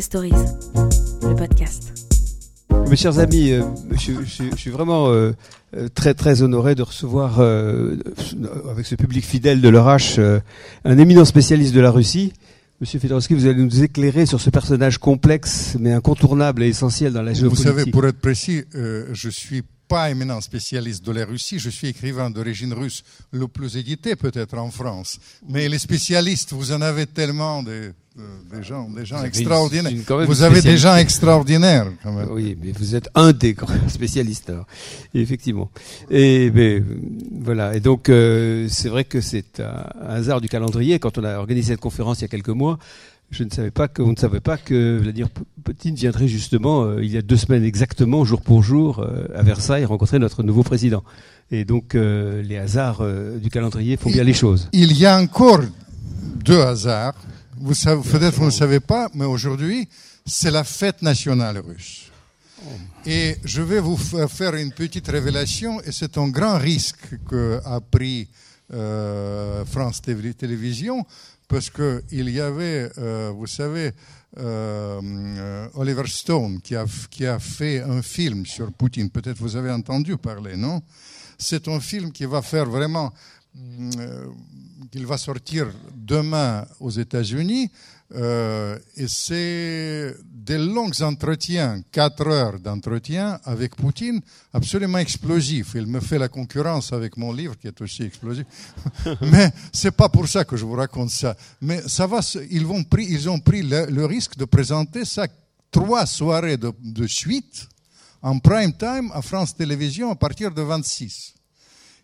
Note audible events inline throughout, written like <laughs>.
Stories, le podcast. Mes chers amis, euh, je, je- je suis vraiment euh, euh, très très honoré de recevoir euh, avec ce public fidèle de l'Orache euh, un éminent spécialiste de la Russie. Monsieur Fedorovski, vous allez nous éclairer sur ce personnage complexe mais incontournable et essentiel dans la Vous géopolitique. savez, pour être précis, euh, je suis pas éminent spécialiste de la Russie, je suis écrivain d'origine russe, le plus édité peut-être en France. Mais les spécialistes, vous en avez tellement de- des gens, des gens extraordinaires. Vous avez des gens extraordinaires quand même. Oui, mais vous êtes un des grands <laughs> spécialistes, alors. Effectivement. Et ben, euh, voilà. Et donc, euh, c'est vrai que c'est un hasard du calendrier. Quand on a organisé cette conférence il y a quelques mois, je ne savais pas que, on ne savait pas que Vladimir Poutine viendrait justement, euh, il y a deux semaines exactement, jour pour jour, euh, à Versailles, rencontrer notre nouveau président. Et donc, euh, les hasards euh, du calendrier font bien les choses. Il y a encore deux hasards. Vous savez, peut-être vous ne savez pas, mais aujourd'hui, c'est la fête nationale russe. Et je vais vous fa- faire une petite révélation, et c'est un grand risque qu'a pris euh, France Tél- Télévisions, parce qu'il y avait, euh, vous savez, euh, euh, Oliver Stone qui a, qui a fait un film sur Poutine. Peut-être vous avez entendu parler, non? C'est un film qui va faire vraiment qu'il va sortir demain aux États-Unis. euh, et c'est des longs entretiens, quatre heures d'entretien avec Poutine, absolument explosifs. Il me fait la concurrence avec mon livre qui est aussi explosif. <laughs> Mais c'est pas pour ça que je vous raconte ça. Mais ça va, ils, ont pris le, le risque de présenter ça trois soirées de, de suite en prime time à France Télévisions à partir de 26.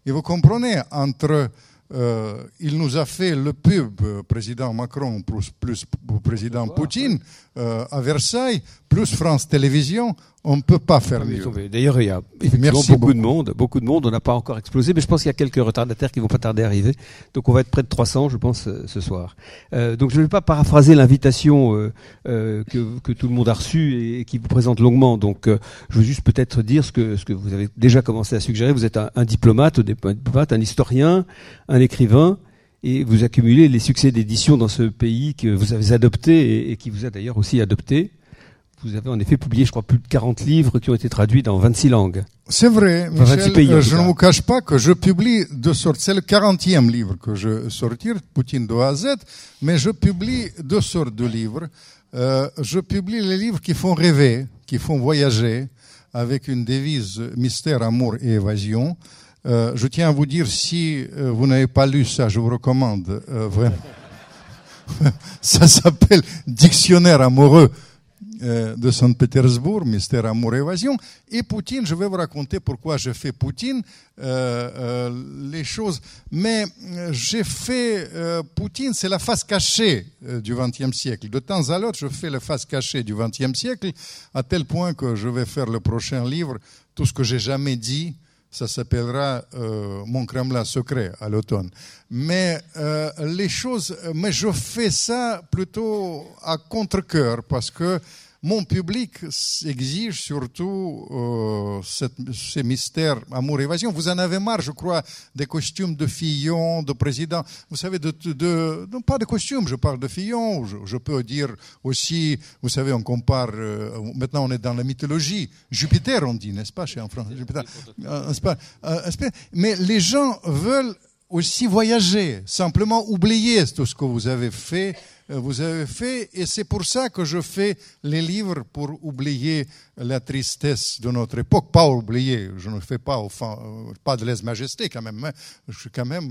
Et vous comprenez, entre euh, il nous a fait le pub, euh, président Macron plus, plus président Poutine euh, à Versailles, plus France Télévisions, on ne peut pas faire mieux. D'ailleurs, il y a effectivement Merci beaucoup, beaucoup. de monde, beaucoup de monde. On n'a pas encore explosé, mais je pense qu'il y a quelques retardataires qui vont pas tarder à arriver. Donc, on va être près de 300, je pense, euh, ce soir. Euh, donc, je ne vais pas paraphraser l'invitation euh, euh, que, que tout le monde a reçue et, qui vous présente longuement. Donc, je veux juste peut-être dire ce que, ce que vous avez déjà commencé à suggérer. Vous êtes un, un diplomate, un diplomate, un historien, un écrivain. Et vous accumulez les succès d'édition dans ce pays que vous avez adopté et, et qui vous a d'ailleurs aussi adopté. Vous avez en effet publié, je crois, plus de 40 livres qui ont été traduits dans 26 langues. C'est vrai, Dans 26 Michel, pays, euh, je ne vous cache pas que je publie de sortes, c'est le 40e livre que je sortir, Poutine de A à Z, mais je publie deux sortes de livres. Euh, je publie les livres qui font rêver, qui font voyager, avec une devise mystère, amour et évasion. Euh, je tiens à vous dire, si euh, vous n'avez pas lu ça, je vous recommande euh, vraiment. <laughs> ça s'appelle Dictionnaire amoureux de Saint-Pétersbourg, Mystère Amour Évasion. Et Poutine, je vais vous raconter pourquoi je fais Poutine, les choses. Mais j'ai fait Poutine, c'est la face cachée du XXe siècle. De temps à l'autre, je fais la face cachée du XXe siècle, à tel point que je vais faire le prochain livre, tout ce que j'ai jamais dit. Ça s'appellera euh, Mon Kremlin secret à l'automne. Mais euh, les choses, mais je fais ça plutôt à contre-cœur parce que mon public exige surtout euh, ces mystères amour-évasion. Vous en avez marre, je crois, des costumes de Fillon, de président. Vous savez, de, pas de costumes, je parle de Fillon. Je, peux dire aussi, vous savez, on compare. euh, maintenant, on est dans la mythologie. Jupiter, on dit, n'est-ce pas, chez en France? Jupiter, Euh, pas Mais les gens veulent aussi voyager, simplement oublier tout ce que vous avez fait, vous avez fait, et c'est pour ça que je fais les livres pour oublier la tristesse de notre époque, pas oublier, je ne fais pas euh, pas de lèse-majesté quand même, mais je fais quand même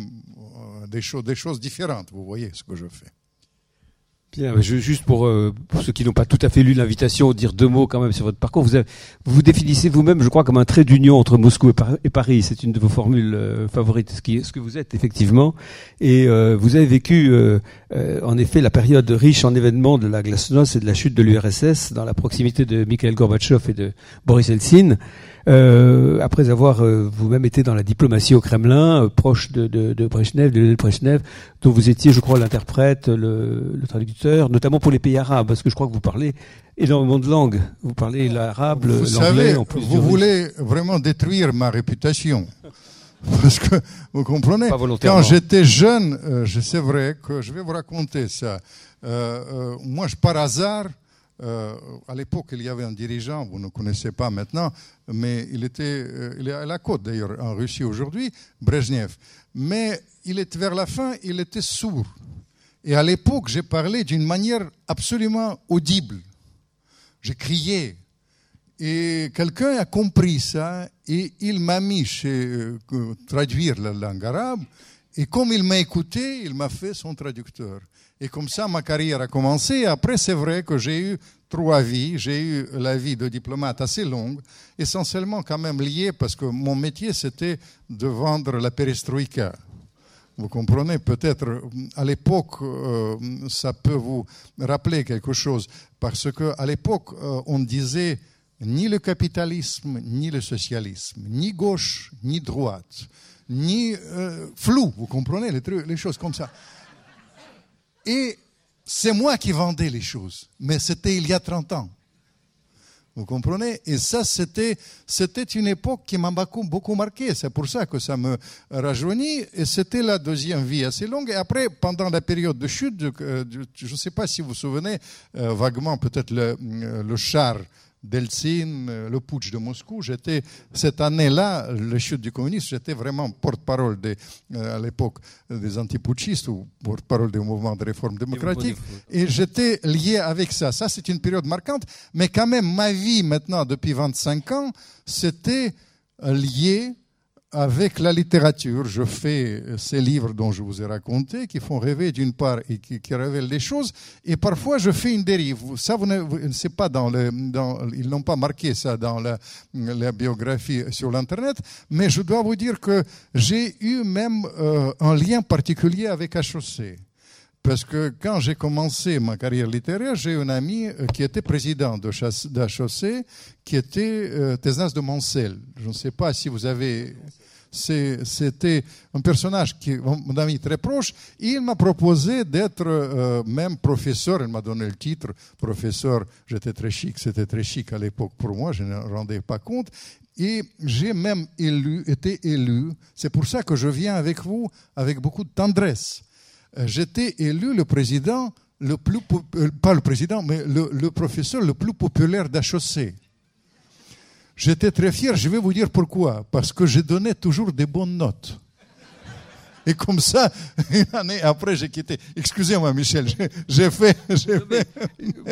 euh, des choses différentes, vous voyez ce que je fais. Juste pour, euh, pour ceux qui n'ont pas tout à fait lu l'invitation, dire deux mots quand même sur votre parcours. Vous avez- vous, définissez vous-même, je crois, comme un trait d'union entre Moscou et, Par- et Paris. C'est une de vos formules euh, favorites, ce, que vous êtes effectivement. Et euh, vous avez vécu, en effet, la période riche en événements de la glasnost et de la chute de l'URSS dans la proximité de Mikhail Gorbatchev et de Boris Eltsine. Euh, après avoir euh, vous-même été dans la diplomatie au Kremlin, euh, proche de, de, de Brezhnev, de Lionel Brezhnev, dont vous étiez, je crois, l'interprète, le, le traducteur, notamment pour les pays arabes, parce que je crois que vous parlez énormément de langues. Vous parlez l'arabe, le- Vous l'anglais, savez, en plus du vous russe. voulez vraiment détruire ma réputation. <laughs> Parce que, vous comprenez, Pas volontairement. quand j'étais jeune, euh, je- c'est vrai que je vais vous raconter ça. Euh, euh, moi, je, par hasard, euh, à l'époque, il y avait un dirigeant, vous ne connaissez pas maintenant, mais il était, euh, il est à la côte d'ailleurs, en Russie aujourd'hui, Brezhnev. Mais il était vers la fin, il était sourd. Et à l'époque, j'ai parlé d'une manière absolument audible. J'ai crié. Et quelqu'un a compris ça et il m'a mis chez euh, traduire la langue arabe. Et comme il m'a écouté, il m'a fait son traducteur. Et comme ça, ma carrière a commencé. Après, c'est vrai que j'ai eu trois vies. J'ai eu la vie de diplomate assez longue, essentiellement quand même liée parce que mon métier, c'était de vendre la perestroïka. Vous comprenez, peut-être à l'époque, euh, ça peut vous rappeler quelque chose, parce qu'à l'époque, euh, on disait ni le capitalisme, ni le socialisme, ni gauche, ni droite, ni euh, flou, vous comprenez, les, choses comme ça. Et c'est moi qui vendais les choses, mais c'était il y a 30 ans. Vous comprenez? Et ça, c'était, c'était une époque qui m'a beaucoup, marqué. C'est pour ça que ça me rajeunit. Et c'était la deuxième vie assez longue. Et après, pendant la période de chute, je ne sais pas si vous vous souvenez euh, vaguement, peut-être le, euh, le char d'Eltsine, euh, le putsch de Moscou. J'étais, cette année-là, le chute du communisme, j'étais vraiment porte-parole euh, à l'époque des antiputschistes ou porte-parole du mouvement de réforme démocratique. Et j'étais lié avec ça. Ça, c'est une période marquante. Mais quand même, ma vie maintenant, depuis 25 ans, c'était lié avec la littérature, je fais ces livres dont je vous ai raconté, qui font rêver d'une part et qui, révèlent des choses, et parfois je fais une dérive. Ça, vous ne, c'est pas dans le, ils n'ont pas marqué ça dans la, biographie sur l'internet, mais je dois vous dire que j'ai eu même euh, un lien particulier avec HOC. Parce que quand j'ai commencé ma carrière littéraire, j'ai un ami euh, qui était président de d'HOC, qui était euh, de Moncel. Je ne sais pas si vous avez... C'était un personnage qui, mon ami très proche. Il m'a proposé d'être euh, même professeur. Il m'a donné le titre professeur. J'étais très chic. C'était très chic à l'époque pour moi. Je ne rendais pas compte. Et j'ai même été élu. C'est pour ça que je viens avec vous avec beaucoup de tendresse j'étais élu le président, euh, pas le président, mais le, le professeur le plus populaire d'HEC. J'étais très fier, je vais vous dire pourquoi. Parce que je donnais toujours des bonnes notes. Et comme ça, <laughs> une année après, j'ai quitté. Excusez-moi, Michel, j'ai fait, fait.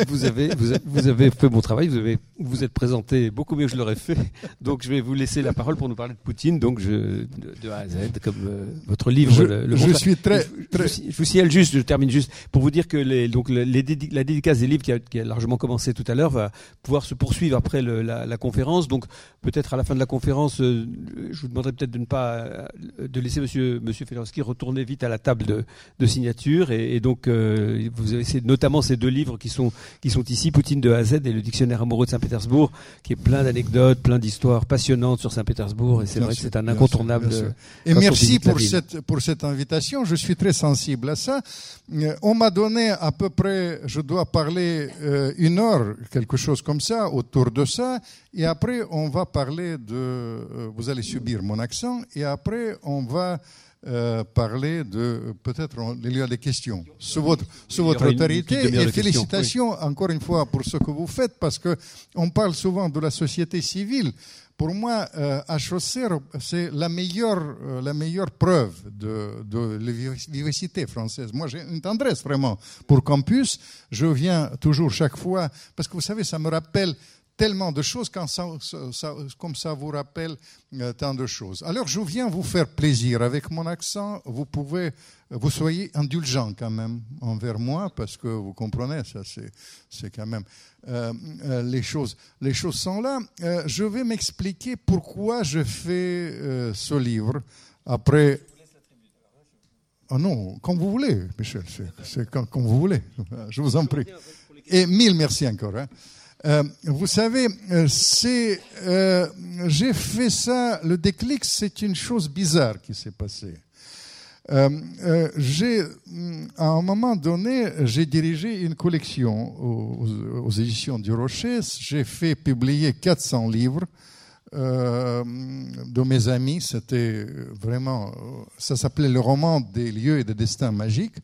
Vous avez, vous avez fait mon travail, vous avez, vous êtes présenté beaucoup mieux que je l'aurais fait. Donc, je vais vous laisser la parole pour nous parler de Poutine. Donc, je, de, A à Z, comme euh, votre livre. Je, le, je suis très, très... Je, vous signale juste, je termine juste pour vous dire que les, donc les, la dédicace des livres qui a, qui a, largement commencé tout à l'heure va pouvoir se poursuivre après le, la, la, conférence. Donc, peut-être à la fin de la conférence, euh, je vous demanderai peut-être de ne pas, euh, de laisser Monsieur, Monsieur qui retournez vite à la table de, de signature. Et, donc, euh, vous avez notamment ces deux livres qui sont, qui sont ici, Poutine de A à Z et le Dictionnaire amoureux de Saint-Pétersbourg, qui est plein d'anecdotes, plein d'histoires passionnantes sur Saint-Pétersbourg. Et c'est vrai que c'est un incontournable. et merci pour cette, pour cette invitation. Je suis très sensible à ça. Euh, on m'a donné à peu près, je dois parler euh, une heure, quelque chose comme ça, autour de ça. Et après, on va parler de, vous allez subir mon accent, et après, on va euh, parler de peut-être il y a des questions sous votre sous votre autorité et félicitations encore une fois pour ce que vous faites parce que on parle souvent de la société civile. Pour moi, euh, HOC, c'est la meilleure, euh, la meilleure preuve de, de la vivacité française. Moi, j'ai une tendresse vraiment pour Campus. Je viens toujours chaque fois, parce que vous savez, ça me rappelle tellement de choses quand ça, comme ça vous rappelle euh, tant de choses. Alors je viens vous faire plaisir avec mon accent. Vous pouvez, vous soyez indulgent quand même envers moi parce que vous comprenez ça, c'est quand même euh, euh, les choses. Les choses sont là. je vais m'expliquer pourquoi je fais ce livre après. Ah non, comme vous voulez, Michel, c'est comme, vous voulez. Je vous en prie. Et mille merci encore. Hein. Euh, vous savez, euh, euh, j'ai fait ça, le déclic, c'est une chose bizarre qui s'est passée. j'ai, à un moment donné, j'ai dirigé une collection aux, éditions du Rocher. J'ai fait publier 400 livres de mes amis. C'était vraiment, ça s'appelait le roman des lieux et des destins magiques.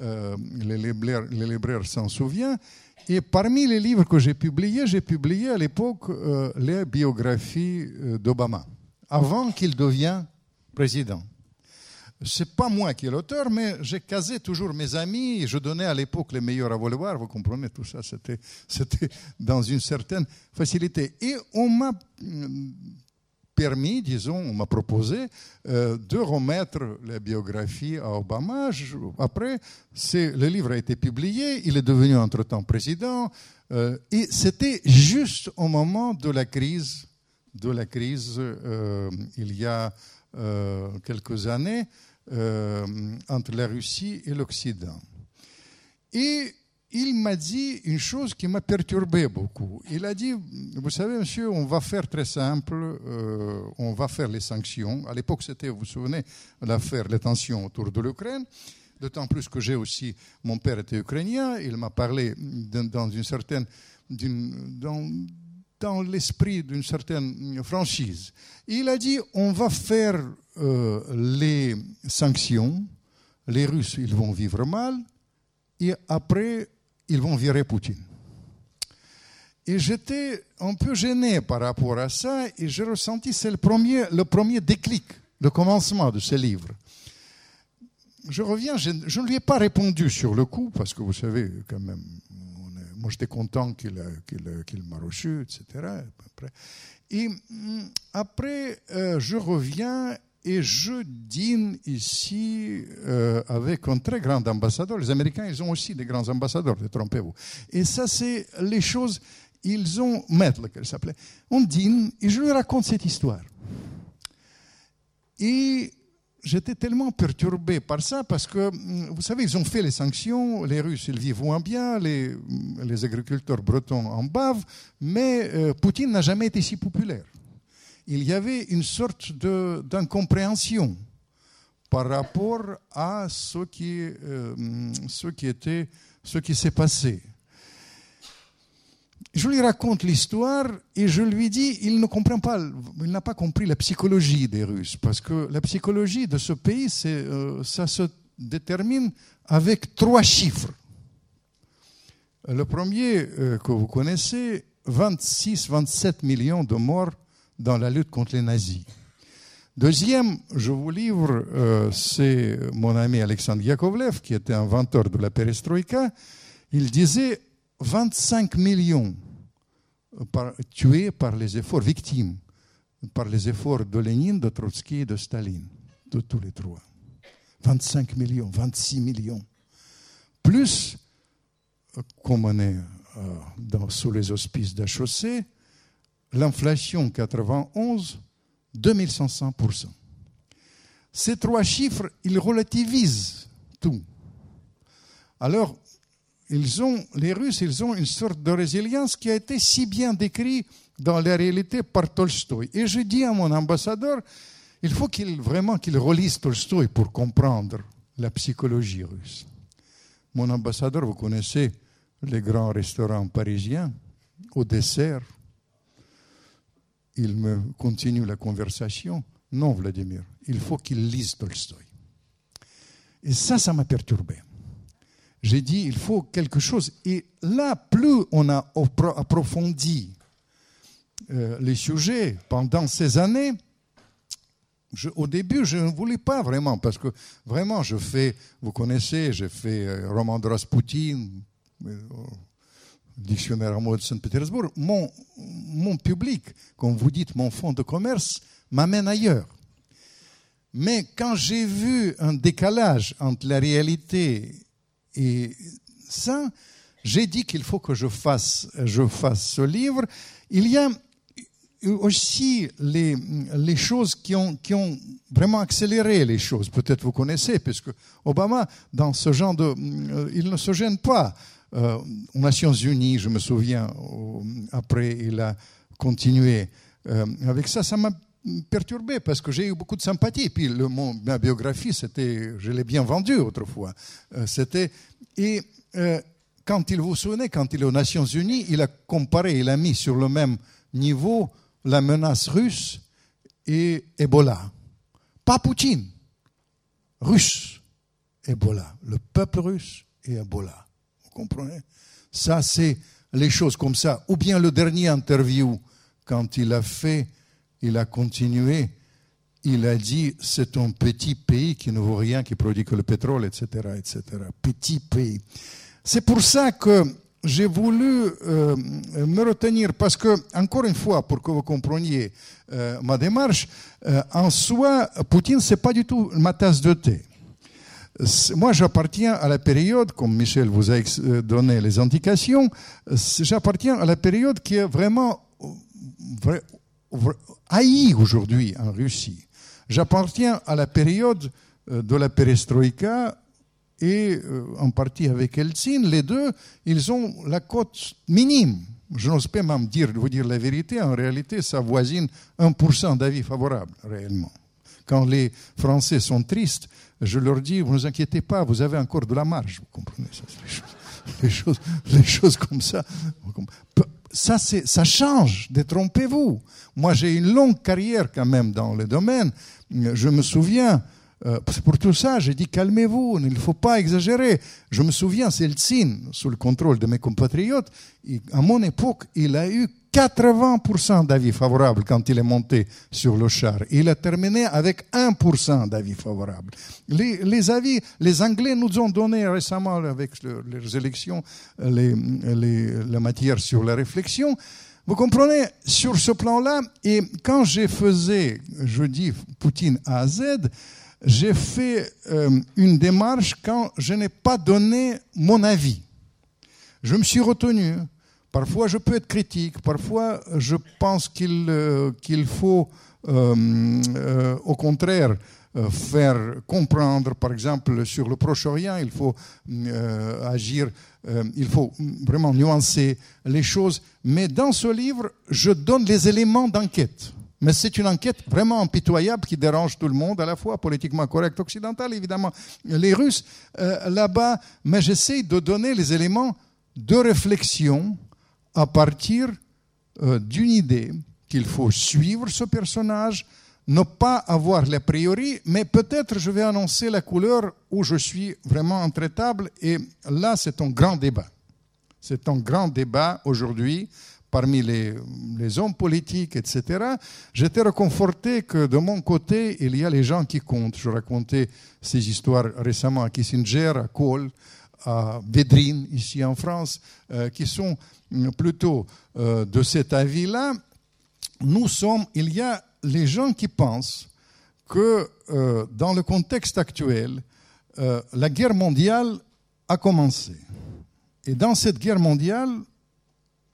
euh, les libraires, s'en souviennent. Et parmi les livres que j'ai publiés, j'ai publié à l'époque euh, les biographies euh, d'Obama, avant qu'il devienne président. C'est pas moi qui est l'auteur, mais j'ai casé toujours mes amis. Je donnais à l'époque les meilleurs à vouloir. Vous comprenez, tout ça, c'était, <laughs> c'était dans une certaine facilité. Et on m'a permis, disons, on m'a proposé euh, de remettre la biographie à Obama. Après, le livre a été publié, il est devenu entre-temps président, euh, et c'était juste au moment de la crise, de la crise euh, il y a quelques années, entre la Russie et l'Occident. Et il m'a dit une chose qui m'a perturbé beaucoup. Il a dit, vous savez, monsieur, on va faire très simple, euh, on va faire les sanctions. À l'époque, c'était, vous vous souvenez, l'affaire, les tensions autour de l'Ukraine. D'autant plus que j'ai aussi, mon père était ukrainien, il m'a parlé dans une certaine, dans, dans l'esprit d'une certaine franchise. Il a dit, on va faire euh, les sanctions, les Russes, ils vont vivre mal, et après, ils vont virer Poutine. Et j'étais un peu gêné par rapport à ça, et j'ai ressenti, c'est le premier, le premier déclic, le commencement de ce livre. Je reviens, je, ne lui ai pas répondu sur le coup, parce que vous savez, quand même, moi j'étais content qu'il m'a reçu, etc. Et mm, après, euh, je reviens et je dîne ici euh, avec un très grand ambassadeur. Les Américains, ils ont aussi des grands ambassadeurs, détrompez-vous. Et ça, c'est les choses, ils ont, Maître, qu'elle s'appelait. On dîne et je lui raconte cette histoire. Et j'étais tellement perturbé par ça parce que, vous savez, ils ont fait les sanctions, les Russes, ils vivent moins bien, les, les agriculteurs bretons en bavent, mais euh, Poutine n'a jamais été si populaire il y avait une sorte d'incompréhension par rapport à ce qui, euh, ce qui était, ce qui s'est passé. Je lui raconte l'histoire et je lui dis, il ne comprend pas, il n'a pas compris la psychologie des Russes, parce que la psychologie de ce pays, euh, ça se détermine avec trois chiffres. Le premier euh, que vous connaissez, 26-27 millions de morts dans la lutte contre les nazis. Deuxième, je vous livre, euh, c'est mon ami Alexandre Yakovlev, qui était inventeur de la perestroïka. Il disait 25 millions tués par les efforts, victimes, par les efforts de Lénine, de Trotsky et de Staline, de tous les trois. 25 millions, 26 millions. Plus, comme on est euh, sous les auspices d'HOC, l'inflation 91, 2500%. Ces trois chiffres, ils relativisent tout. Alors, ils ont, les Russes, ils ont une sorte de résilience qui a été si bien décrite dans la réalité par Tolstoï. Et je dis à mon ambassadeur, il faut qu'il vraiment qu'il relise Tolstoï pour comprendre la psychologie russe. Mon ambassadeur, vous connaissez les grands restaurants parisiens, au dessert, il me continue la conversation. Non, Vladimir, il faut qu'il lise Tolstoï. Et ça, ça m'a perturbé. J'ai dit, il faut quelque chose. Et là, plus on a approfondi euh, les sujets pendant ces années, au début, je ne voulais pas vraiment, parce que vraiment, je fais, vous connaissez, j'ai fait euh, roman de Rasputin, euh, dictionnaire mot de Saint-Pétersbourg, mon, mon public, comme vous dites, mon fonds de commerce, m'amène ailleurs. Mais quand j'ai vu un décalage entre la réalité et ça, j'ai dit qu'il faut que je fasse, je fasse ce livre. Il y a aussi les, les choses qui ont, qui ont vraiment accéléré les choses. Peut-être vous connaissez, puisque Obama, dans ce genre de... Euh, il ne se gêne pas euh, aux Nations Unies, je me souviens, après il a continué euh, avec ça, ça m'a perturbé parce que j'ai eu beaucoup de sympathie. Puis le, mon, ma biographie, c'était, je l'ai bien vendue autrefois. Euh, c'était et quand il vous souvenez, quand il est aux Nations Unies, il a comparé, il a mis sur le même niveau la menace russe et Ebola. Pas Poutine, russe. Ebola. Le peuple russe et Ebola. Vous comprenez Ça, c'est les choses comme ça. Ou bien le dernier interview, quand il a fait, il a continué, il a dit c'est un petit pays qui ne vaut rien, qui produit que le pétrole, etc., etc. Petit pays. C'est pour ça que j'ai voulu euh, me retenir parce que, encore une fois, pour que vous compreniez euh, ma démarche, euh, en soi, Poutine, c'est pas du tout ma tasse de thé. Moi, j'appartiens à la période, comme Michel vous a donné les indications, j'appartiens à la période qui est vraiment haïe aujourd'hui en Russie. J'appartiens à la période de la perestroïka et euh, en partie avec Eltsine, les deux, ils ont la cote minime. Je n'ose pas même dire, vous dire la vérité, en réalité, ça voisine 1% d'avis favorables, réellement. Quand les Français sont tristes, je leur dis, vous ne vous inquiétez pas, vous avez encore de la marge, vous comprenez ça, les, choses, <laughs> les, choses, comme ça. Ça, ça change, détrompez-vous. Moi, j'ai une longue carrière quand même dans le domaine. Je me souviens, euh, pour tout ça, j'ai dit calmez-vous, il ne faut pas exagérer. Je me souviens, Seltsine, sous le contrôle de mes compatriotes, à mon époque, il a eu 80% d'avis favorables quand il est monté sur le char. Il a terminé avec 1% d'avis favorables. Les, avis, les Anglais nous ont donné récemment, avec leurs élections, les, la matière sur la réflexion. Vous comprenez, sur ce plan-là, et quand j'ai faisais, je dis Poutine A Z, j'ai fait euh, une démarche quand je n'ai pas donné mon avis. Je me suis retenu. Parfois, je peux être critique. Parfois, je pense qu'il euh, qu'il faut, euh, au contraire, faire comprendre, par exemple, sur le Proche-Orient, il faut agir, il faut vraiment nuancer les choses. Mais dans ce livre, je donne les éléments d'enquête. Mais c'est une enquête vraiment impitoyable qui dérange tout le monde, à la fois politiquement correct occidental, évidemment, les Russes euh, là-bas. Mais j'essaie de donner les éléments de réflexion à partir euh, d'une idée qu'il faut suivre ce personnage, ne pas avoir l'a priori, mais peut-être je vais annoncer la couleur où je suis vraiment intraitable. Et là, c'est un grand débat. C'est un grand débat aujourd'hui parmi les, hommes politiques, etc., j'étais reconforté que de mon côté, il y a les gens qui comptent. Je racontais ces histoires récemment à Kissinger, à Kohl, à Védrine, ici en France, euh, qui sont plutôt euh, de cet avis-là. Nous sommes, il y a les gens qui pensent que euh, dans le contexte actuel, la guerre mondiale a commencé. Et dans cette guerre mondiale,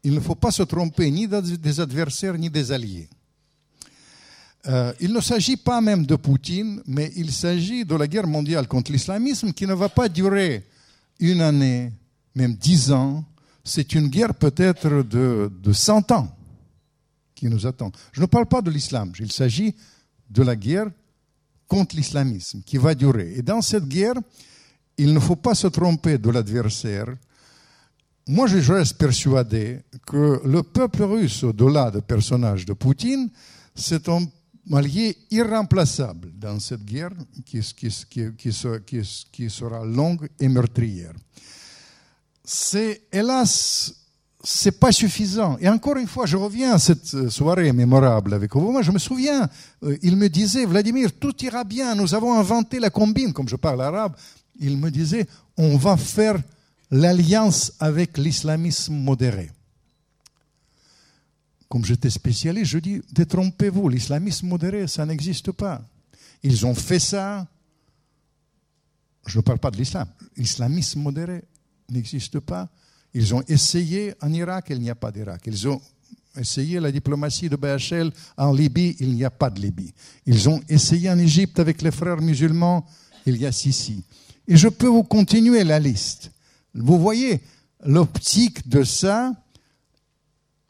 il ne faut pas se tromper ni des adversaires ni des alliés. Euh, il ne s'agit pas même de Poutine, mais il s'agit de la guerre mondiale contre l'islamisme qui ne va pas durer une année, même dix ans. C'est une guerre peut-être de, de 100 ans qui nous attend. Je ne parle pas de l'islam, il s'agit de la guerre contre l'islamisme qui va durer. Et dans cette guerre, il ne faut pas se tromper de l'adversaire, moi, je reste persuadé que le peuple russe, au-delà du personnage de Poutine, c'est un allié irremplaçable dans cette guerre qui, sera longue et meurtrière. C'est, hélas, c'est pas suffisant. Et encore une fois, je reviens à cette soirée mémorable avec vous. Moi, je me souviens, euh, il me disait, Vladimir, tout ira bien, nous avons inventé la combine, comme je parle arabe. Il me disait, on va faire l'alliance avec l'islamisme modéré. Comme j'étais spécialiste, je dis, détrompez-vous, l'islamisme modéré, ça n'existe pas. Ils ont fait ça. Je ne parle pas de l'islam. L'islamisme modéré n'existe pas. Ils ont essayé en Irak, il n'y a pas d'Irak. Ils ont essayé la diplomatie de BHL en Libye, il n'y a pas de Libye. Ils ont essayé en Égypte avec les frères musulmans, il y a Sisi. Et je peux vous continuer la liste. Vous voyez l'optique de ça,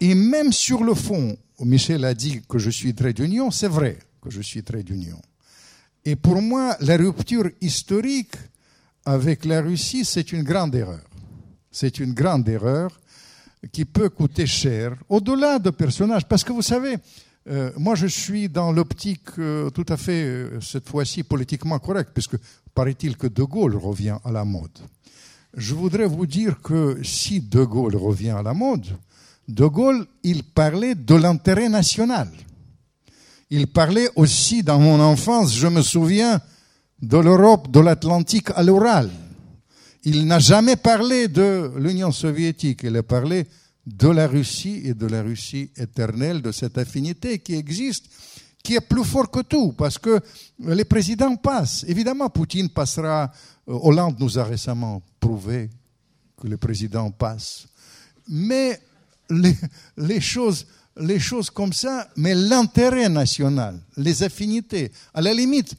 et même sur le fond, Michel a dit que je suis très d'union, c'est vrai que je suis très d'union. Et pour moi, la rupture historique avec la Russie, c'est une grande erreur. C'est une grande erreur qui peut coûter cher, au-delà de personnages. Parce que vous savez, Euh, moi, je suis dans l'optique euh, tout à fait, euh, cette fois-ci, politiquement correcte, puisque paraît-il que De Gaulle revient à la mode. Je voudrais vous dire que si De Gaulle revient à la mode, De Gaulle, il parlait de l'intérêt national. Il parlait aussi, dans mon enfance, je me souviens, de l'Europe, de l'Atlantique à l'oral. Il n'a jamais parlé de l'Union soviétique, il a parlé de la Russie et de la Russie éternelle, de cette affinité qui existe, qui est plus fort que tout, parce que les présidents passent. Évidemment, Poutine passera. Euh, Hollande nous a récemment prouvé que les présidents passent. Mais les, les choses, les choses comme ça, mais l'intérêt national, les affinités, à la limite,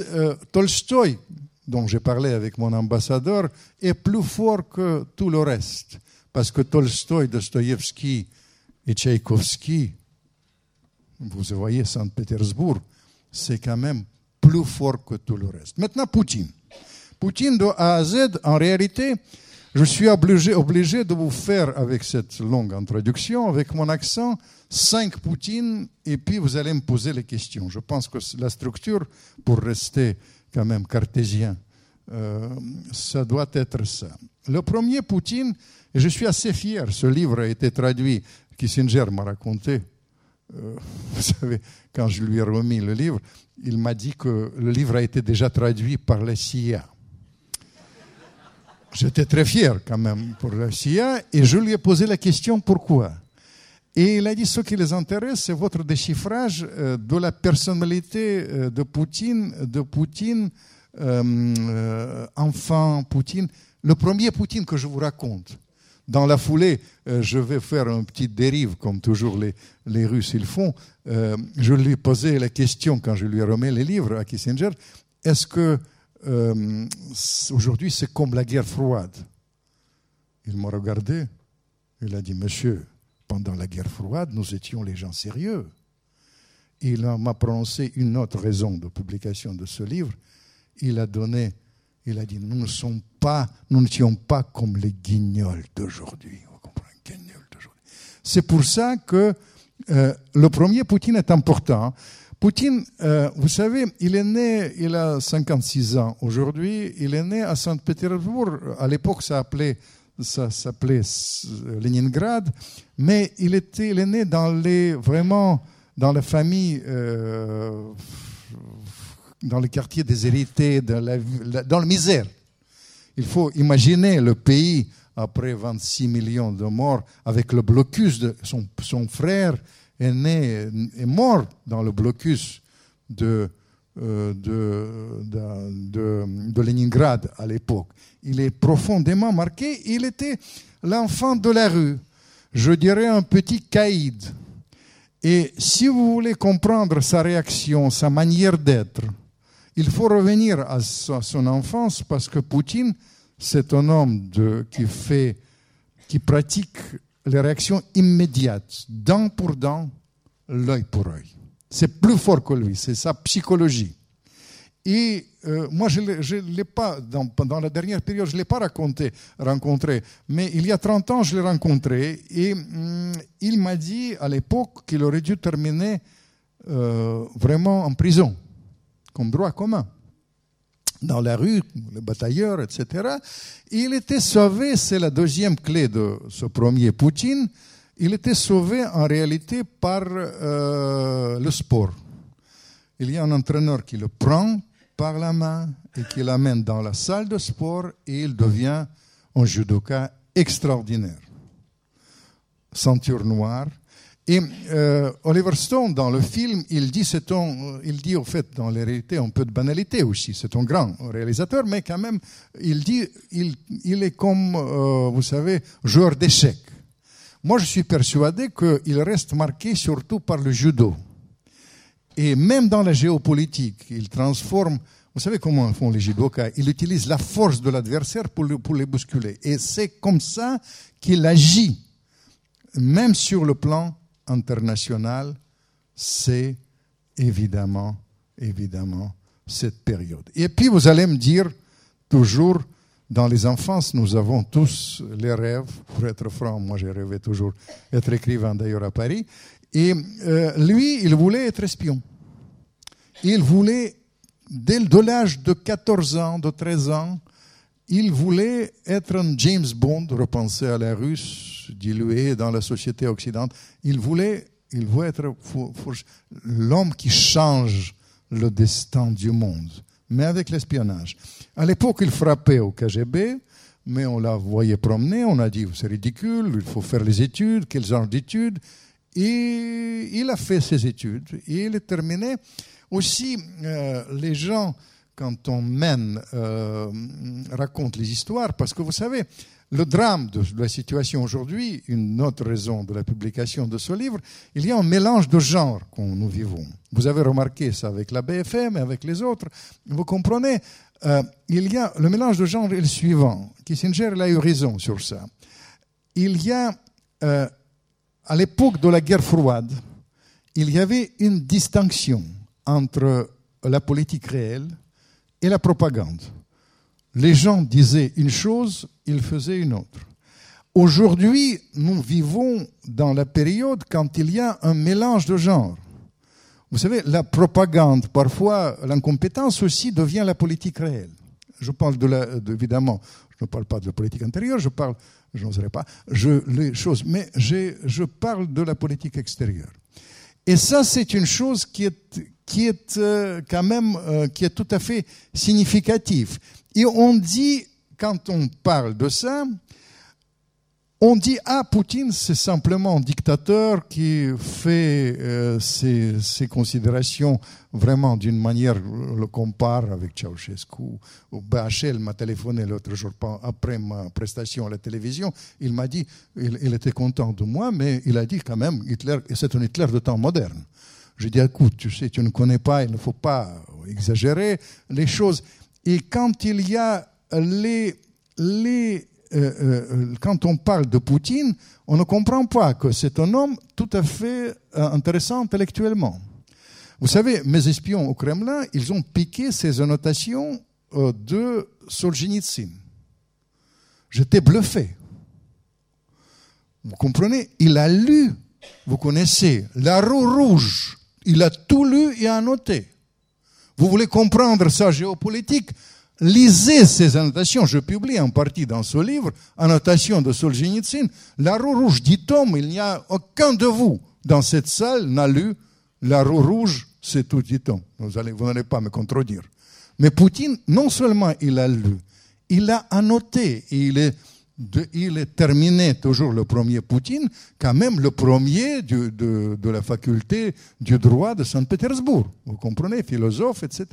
euh, Tolstoï, dont j'ai parlé avec mon ambassadeur, est plus fort que tout le reste. Parce que Tolstoï, Dostoïevski et Tchaïkovski, vous voyez, Saint-Pétersbourg, c'est quand même plus fort que tout le reste. Maintenant, Poutine. Poutine de A à Z, en réalité, je suis obligé, de vous faire, avec cette longue introduction, avec mon accent, cinq Poutine, et puis vous allez me poser les questions. Je pense que la structure, pour rester quand même cartésien, euh, ça doit être ça. Le premier Poutine, et je suis assez fier, ce livre a été traduit, Kissinger m'a raconté, euh, <laughs> vous savez, quand je lui ai remis le livre, il m'a dit que le livre a été déjà traduit par la CIA. J'étais très fier quand même pour la CIA et je lui ai posé la question pourquoi? Et il a dit ce qui les intéresse, c'est votre déchiffrage euh, de la personnalité euh, de Poutine, de Poutine, euh, enfant Poutine, le premier Poutine que je vous raconte. Dans la foulée, je vais faire une petite dérive, comme toujours les, les Russes ils font. je lui ai posé la question quand je lui remis les livres à Kissinger. Est-ce que euh, aujourd'hui c'est comme la guerre froide. Il m'a regardé, il a dit, monsieur, pendant la guerre froide, nous étions les gens sérieux. Il m'a prononcé une autre raison de publication de ce livre. Il a donné, il a dit, nous ne sommes pas, nous n'étions pas comme les guignols d'aujourd'hui. C'est pour ça que euh, le premier Poutine est important. Poutine, euh, vous savez, il est né, il a 56 ans aujourd'hui, il est né à Saint-Pétersbourg. À l'époque, ça s'appelait ça s'appelait Leningrad, mais il était, il est né dans les vraiment dans la famille, euh, dans le quartier des hérités, dans la, dans la misère. Il faut imaginer le pays après 26 millions de morts avec le blocus de son frère est né, est mort dans le blocus de, euh, de, de, Leningrad à l'époque. Il est profondément marqué. Il était l'enfant de la rue, je dirais un petit caïd. Et si vous voulez comprendre sa réaction, sa manière d'être, il faut revenir à son enfance parce que Poutine, c'est un homme de, qui fait, qui pratique les réactions immédiates, dent pour dent, l'œil pour œil. C'est plus fort que lui, c'est sa psychologie. Et euh, moi, je ne l'ai pas, dans, pendant la dernière période, je ne l'ai pas raconté, rencontré, mais il y a 30 ans, je l'ai rencontré et hum, il m'a dit à l'époque qu'il aurait dû terminer euh, vraiment en prison, comme droit commun dans la rue, le batailleur, etc. il était sauvé, c'est la deuxième clé de ce premier Poutine, il était sauvé en réalité par euh, le sport. Il y a un entraîneur qui le prend par la main et qui l'amène dans la salle de sport et il devient un judoka extraordinaire. Ceinture noire, et euh, Oliver Stone, dans le film, il dit, c'est un, il dit au fait, dans la réalité, un peu de banalité aussi. C'est un grand réalisateur, mais quand même, il dit, il, il est comme, euh, vous savez, joueur d'échecs. Moi, je suis persuadé qu'il reste marqué surtout par le judo. Et même dans la géopolitique, il transforme. Vous savez comment font les judokas Il utilise la force de l'adversaire pour, pour les bousculer. Et c'est comme ça qu'il agit, même sur le plan international, c'est évidemment, évidemment, cette période. Et puis vous allez me dire, toujours, dans les enfances, nous avons tous les rêves, pour être franc, moi j'ai rêvé toujours d'être écrivain d'ailleurs à Paris, Et euh, lui, il voulait être espion. Il voulait, dès l'âge de 14 ans, de 13 ans, il voulait être un James Bond, repenser à la russe, dilué dans la société occidentale. Il voulait, il être l'homme qui change le destin du monde, mais avec l'espionnage. À l'époque, il frappait au KGB, mais on l'a voyé promener, on a dit c'est ridicule, il faut faire les études, quel genre d'études? Et il a fait ses études il est terminé. Aussi, euh, les gens, quand on mène, euh, racontent les histoires, parce que vous savez, le drame de la situation aujourd'hui, une autre raison de la publication de ce livre, il y a un mélange de genres que nous vivons. Vous avez remarqué ça avec la BFM et avec les autres. Vous comprenez, euh, il y a le mélange de genres est le suivant. Kissinger a eu raison sur ça. Il y a, euh, à l'époque de la guerre froide, il y avait une distinction entre la politique réelle et la propagande. Les gens disaient une chose, ils faisaient une autre. Aujourd'hui, nous vivons dans la période quand il y a un mélange de genres. Vous savez, la propagande, parfois l'incompétence aussi devient la politique réelle. Je parle de la, évidemment, je ne parle pas de la politique intérieure, je parle, je n'oserais pas, je, les choses, mais je parle de la politique extérieure. Et ça, c'est une chose qui est, qui est euh, quand même, euh, qui est tout à fait significative. Et on dit, quand on parle de ça, on dit ah Poutine c'est simplement un dictateur qui fait euh, ses, considérations vraiment d'une manière le compare avec Ceausescu BHL m'a téléphoné l'autre jour après ma prestation à la télévision. Il m'a dit il, était content de moi mais il a dit quand même Hitler c'est un Hitler de temps moderne. Je dis écoute tu sais tu ne connais pas il ne faut pas exagérer les choses. Et quand il y a les, les euh, euh, quand on parle de Poutine, on ne comprend pas que c'est un homme tout à fait euh, intéressant intellectuellement. Vous savez, mes espions au Kremlin, ils ont piqué ces annotations de Solzhenitsyn. J'étais bluffé. Vous comprenez? Il a lu, vous connaissez, La roue rouge. Il a tout lu et annoté. Vous voulez comprendre sa géopolitique? Lisez ces annotations. Je publie en partie dans ce livre, annotations de Solzhenitsyn. La roue rouge, dit Tom, il n'y a aucun de vous dans cette salle n'a lu La roue rouge, c'est tout, dit Tom. Vous allez, vous n'allez pas me contredire. Mais Poutine, non seulement il a lu, il a annoté il est il est terminé toujours le premier Poutine, quand même le premier de, de, la faculté du droit de Saint-Pétersbourg. Vous comprenez, philosophe, etc.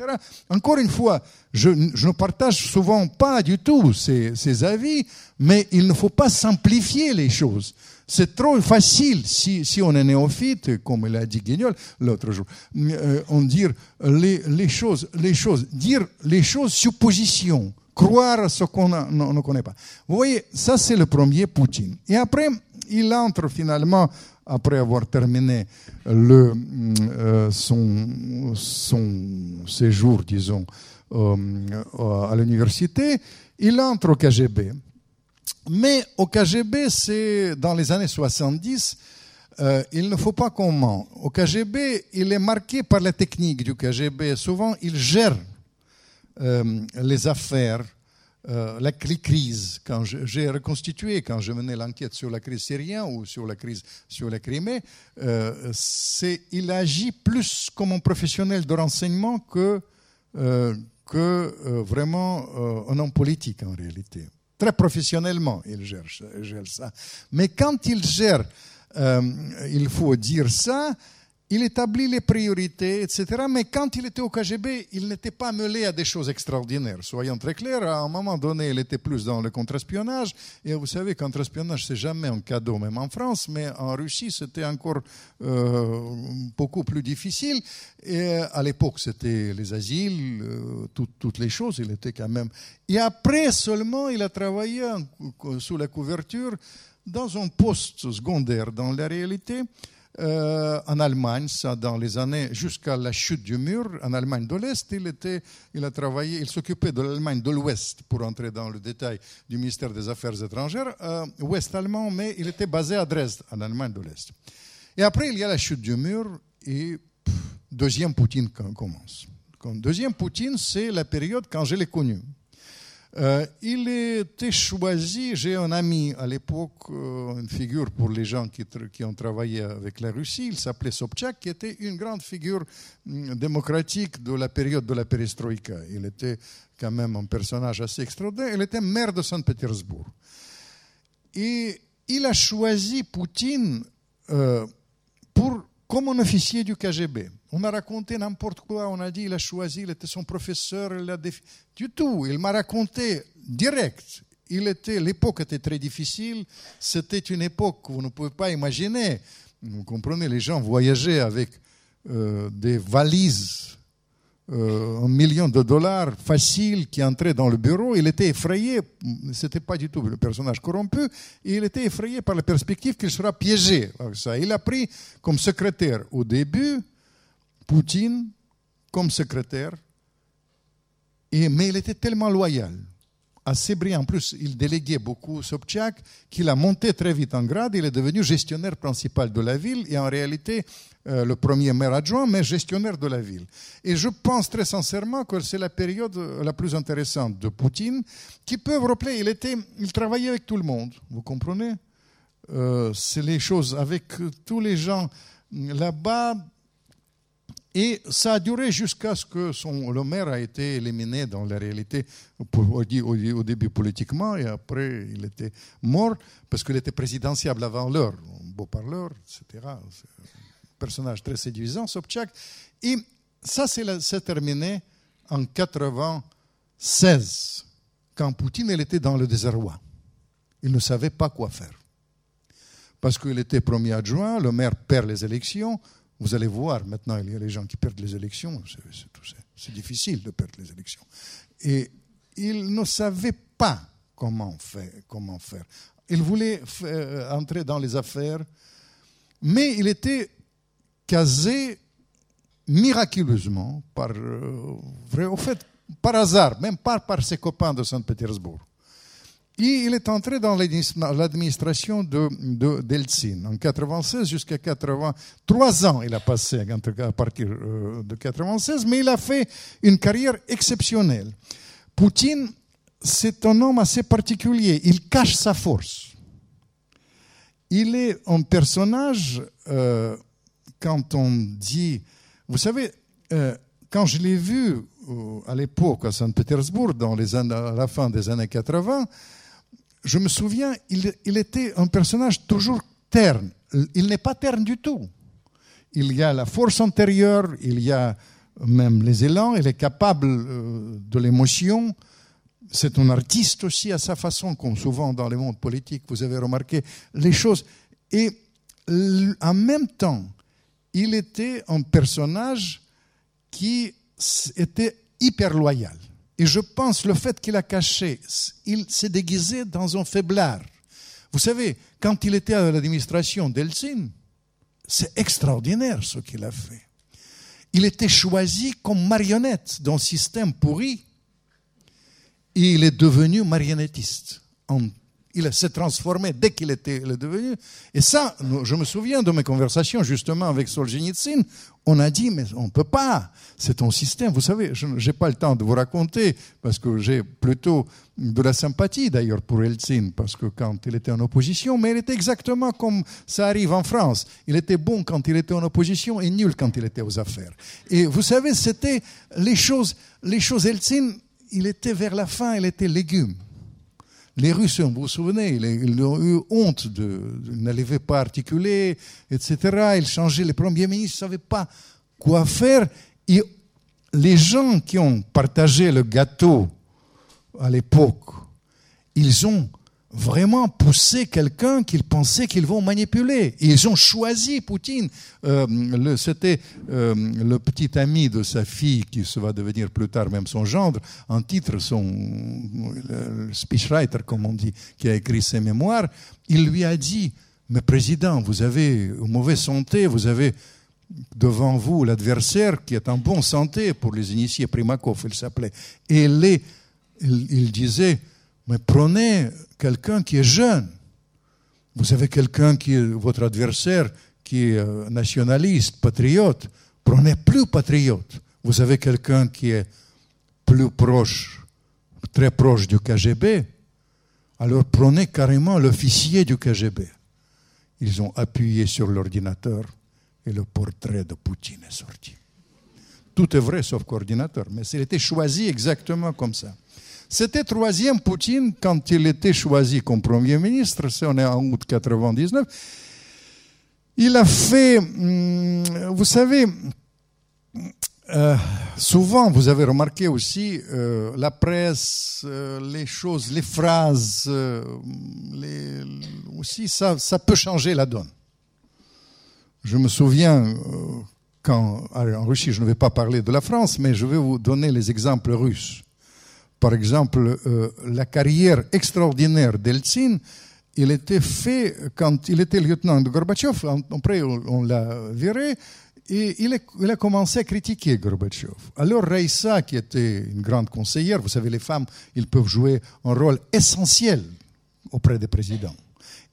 Encore une fois, je, ne partage souvent pas du tout ces, ces, avis, mais il ne faut pas simplifier les choses. C'est trop facile si, si on est néophyte, comme l'a dit Guignol l'autre jour, euh, on dire les, les, choses, les choses, dire les choses suppositions croire ce qu'on ne connaît pas. Vous voyez, ça c'est le premier Poutine. Et après, il entre finalement, après avoir terminé euh, son, séjour, disons, euh, à l'université, il entre au KGB. Mais au KGB, c'est dans les années 70, euh, il ne faut pas qu'on ment. Au KGB, il est marqué par la technique du KGB. Souvent, il gère euh, les affaires, euh, la, crise. Quand j'ai reconstitué, quand je menais l'enquête sur la crise syrienne ou sur la crise sur la Crimée, euh, il agit plus comme un professionnel de renseignement que, que vraiment un homme politique en réalité. Très professionnellement, il gère ça. Mais quand il gère, il faut dire ça, il établit les priorités, etc. Mais quand il était au KGB, il n'était pas mêlé à des choses extraordinaires. Soyons très clairs, à un moment donné, il était plus dans le contre-espionnage. Et vous savez, contre-espionnage, c'est jamais un cadeau, même en France, mais en Russie, c'était encore euh, beaucoup plus difficile. Et euh, à l'époque, c'était les asiles, euh, toutes les choses. Il était quand même. Et après seulement, il a travaillé sous la couverture dans un poste secondaire dans la réalité euh, en Allemagne, ça dans les années jusqu'à la chute du mur, en Allemagne de l'Est, il, était, il a travaillé, il s'occupait de l'Allemagne de l'Ouest, pour entrer dans le détail du ministère des Affaires étrangères, euh, ouest allemand, mais il était basé à Dresde, en Allemagne de l'Est. Et après, il y a la chute du mur et pff, deuxième Poutine commence. Deuxième Poutine, c'est la période quand je l'ai connu. Euh, il était choisi, j'ai un ami à l'époque, euh, une figure pour les gens qui, ont travaillé avec la Russie, il s'appelait Sobchak, qui était une grande figure mm, démocratique de la période de la perestroïka. Il était quand même un personnage assez extraordinaire. Il était maire de Saint-Pétersbourg. Et il a choisi Poutine euh, comme un officier du KGB. On a raconté n'importe quoi, on a dit il a choisi, il était son professeur, il a du tout. Il m'a raconté direct. Il était, l'époque était très difficile. C'était une époque que vous ne pouvez pas imaginer. Vous comprenez, les gens voyageaient avec euh, des valises euh, un million de dollars facile qui entrait dans le bureau. Il était effrayé, c'était pas du tout le personnage corrompu, il était effrayé par la perspective qu'il sera piégé. Ça. Il a pris comme secrétaire au début Poutine comme secrétaire, et, mais il était tellement loyal assez brillant. En plus, il déléguait beaucoup Sobchak, qu'il a monté très vite en grade. Il est devenu gestionnaire principal de la ville et en réalité euh, le premier maire adjoint, mais gestionnaire de la ville. Et je pense très sincèrement que c'est la période la plus intéressante de Poutine, qui peut vous rappeler, il, était, il travaillait avec tout le monde, vous comprenez? Euh, C'est les choses avec tous les gens là-bas et ça a duré jusqu'à ce que son, le maire a été éliminé dans la réalité au, début politiquement et après il était mort parce qu'il était présidentiable avant l'heure, beau parleur, etc. Personnage très séduisant, Sobchak. Et ça, c'est terminé en 96, quand Poutine était dans le désarroi. Il ne savait pas quoi faire. Parce qu'il était premier adjoint, le maire perd les élections, vous allez voir, maintenant, il y a les gens qui perdent les élections. C'est difficile de perdre les élections. Et il ne savait pas comment faire. Comment faire. Il voulait euh, entrer dans les affaires, mais il était casé miraculeusement, par, euh, au fait, par hasard, même pas par ses copains de Saint-Pétersbourg. Il est entré dans l'administration de, d'Eltsine. En 96 jusqu'à 83 ans, il a passé à partir euh, de 96, mais il a fait une carrière exceptionnelle. Poutine, c'est un homme assez particulier. Il cache sa force. Il est un personnage, euh, quand on dit, vous savez, euh, quand je l'ai vu à l'époque à Saint-Pétersbourg, à la fin des années 80, je me souviens, il, était un personnage toujours terne. Il n'est pas terne du tout. Il y a la force intérieure, il y a même les élans, il est capable euh, de l'émotion. C'est un artiste aussi à sa façon, comme souvent dans le monde politique, vous avez remarqué les choses. Et en même temps, il était un personnage qui était hyper loyal. Et je pense le fait qu'il a caché, il s'est déguisé dans un faiblard. Vous savez, quand il était à l'administration d'Elsin, c'est extraordinaire ce qu'il a fait. Il était choisi comme marionnette d'un système pourri et il est devenu marionnettiste il s'est transformé dès qu'il était devenu. Et ça, je me souviens de mes conversations justement avec Solzhenitsyn. On a dit, mais on ne peut pas. C'est ton système. Vous savez, je n'ai pas le temps de vous raconter parce que j'ai plutôt de la sympathie d'ailleurs pour Eltsine parce que quand il était en opposition, mais il était exactement comme ça arrive en France. Il était bon quand il était en opposition et nul quand il était aux affaires. Et vous savez, c'était les choses, les choses Eltsine, il était vers la fin, il était légume. Les Russes, vous vous souvenez, ils, ont eu honte, de, n'arrivaient pas à articuler, etc. Ils changeaient, les premiers ministres ne savaient pas quoi faire. Et les gens qui ont partagé le gâteau à l'époque, ils ont vraiment poussé quelqu'un qu'ils pensaient qu'ils vont manipuler. ils ont choisi Poutine. Euh, C'était euh, le petit ami de sa fille, qui se va devenir plus tard même son gendre, en titre, son speechwriter, comme on dit, qui a écrit ses mémoires. Il lui a dit, mais président, vous avez mauvaise santé, vous avez devant vous l'adversaire qui est en bonne santé pour les initiés, Primakov, il s'appelait. Et il, il disait, mais prenez quelqu'un qui est jeune. Vous avez quelqu'un qui est votre adversaire, qui est euh, nationaliste, patriote, prenez plus patriote. Vous avez quelqu'un qui est plus proche, très proche du KGB, alors prenez carrément l'officier du KGB. Ils ont appuyé sur l'ordinateur et le portrait de Poutine est sorti. Tout est vrai sauf coordinateur, mais il était choisi exactement comme ça. C'était troisième Poutine quand il était choisi comme Premier ministre, c'est on est en août 99. Il a fait, hum, vous savez, euh, souvent, vous avez remarqué aussi euh, la presse, euh, les choses, les phrases, aussi ça, ça peut changer la donne. Je me souviens quand, en Russie, je ne vais pas parler de la France, mais je vais vous donner les exemples russes. Par exemple, la carrière extraordinaire d'Eltsine, il était fait quand il était lieutenant de Gorbatchev, après on l'a viré, et il, a commencé à critiquer Gorbatchev. Alors Raïssa, qui était une grande conseillère, vous savez, les femmes, ils peuvent jouer un rôle essentiel auprès des présidents.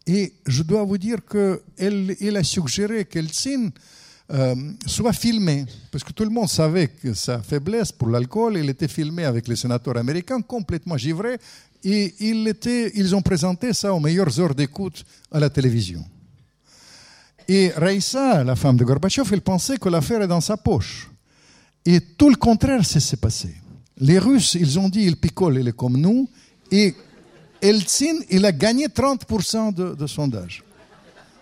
Et je dois vous dire qu'elle elle a suggéré qu'Eltsine euh, soit filmé, parce que tout le monde savait que sa faiblesse pour l'alcool, il était filmé avec les sénateurs américains complètement givrés, et ils ont présenté ça aux meilleures heures d'écoute à la télévision. Et Raïssa, la femme de Gorbatchev, elle pensait que l'affaire est dans sa poche. Et tout le contraire s'est passé. Les Russes, ils ont dit, il picole, il est comme nous. Et Eltsine, il a gagné 30% de, de sondage,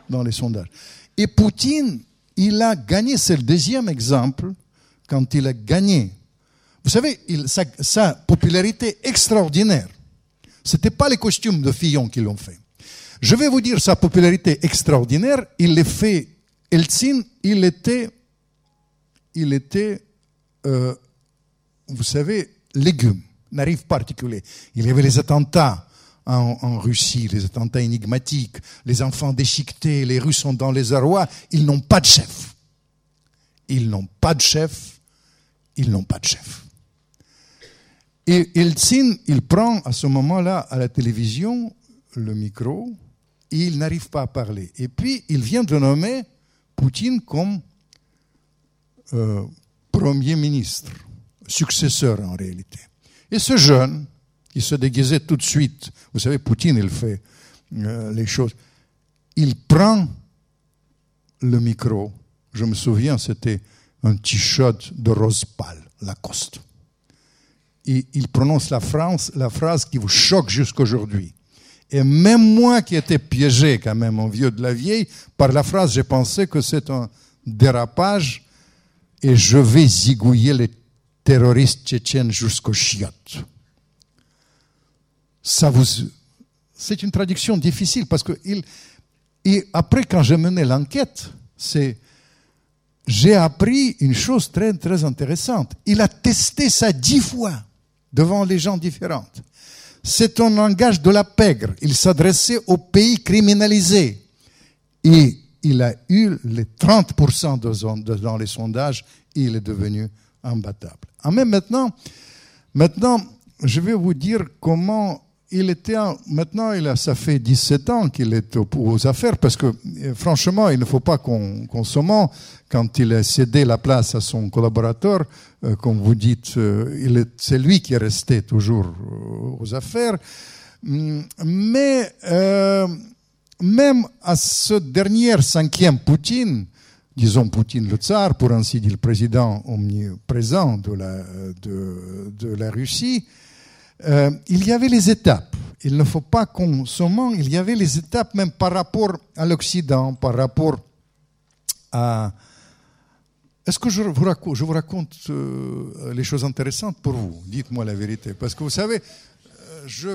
dans les sondages. Et Poutine, il a gagné, c'est le deuxième exemple, quand il a gagné. Vous savez, il, sa, popularité extraordinaire, ce n'était pas les costumes de Fillon qui l'ont fait. Je vais vous dire sa popularité extraordinaire. Il l'a fait. Eltsine, il était, il était, euh, vous savez, légume, n'arrive particulier. Il y avait les attentats en, Russie, les attentats énigmatiques, les enfants déchiquetés, les Russes sont dans les arrois. Ils n'ont pas de chef. Ils n'ont pas de chef. Ils n'ont pas de chef. Et Eltsine, il prend à ce moment-là à la télévision le micro il n'arrive pas à parler. Et puis, il vient de nommer Poutine comme euh, Premier ministre, successeur en réalité. Et ce jeune, qui se déguisait tout de suite, vous savez, Poutine, il fait euh, les choses, il prend le micro. Je me souviens, c'était un t-shirt de rose pâle, Lacoste. Et il prononce la phrase, la phrase qui vous choque jusqu'aujourd'hui. Et même moi qui étais piégé quand même en vieux de la vieille, par la phrase, j'ai pensé que c'est un dérapage et je vais zigouiller les terroristes tchétchènes jusqu'aux chiottes. Ça vous, c'est une traduction difficile parce que il, et après quand j'ai mené l'enquête, c'est, j'ai appris une chose très, très intéressante. Il a testé ça dix fois devant les gens différents. C'est un langage de la pègre. Il s'adressait aux pays criminalisés. Et il a eu les 30% de, dans les sondages et il est devenu imbattable. Ah, mais maintenant, maintenant, je vais vous dire comment il était, maintenant, ça fait 17 ans qu'il est aux affaires, parce que euh, franchement, il ne faut pas qu'on qu se ment. Quand il a cédé la place à son collaborateur, euh, comme vous dites, euh, c'est lui qui est resté toujours aux affaires. Mm, mais même à ce dernier cinquième Poutine, disons Poutine le tsar, pour ainsi dire le président omniprésent de la Russie, euh, il y avait les étapes. Il ne faut pas qu'on se ment, il y avait les étapes même par rapport à l'Occident, par rapport à... Est-ce que je vous raconte, je vous raconte euh, les choses intéressantes pour vous? Dites-moi la vérité. Parce que vous savez, euh, je,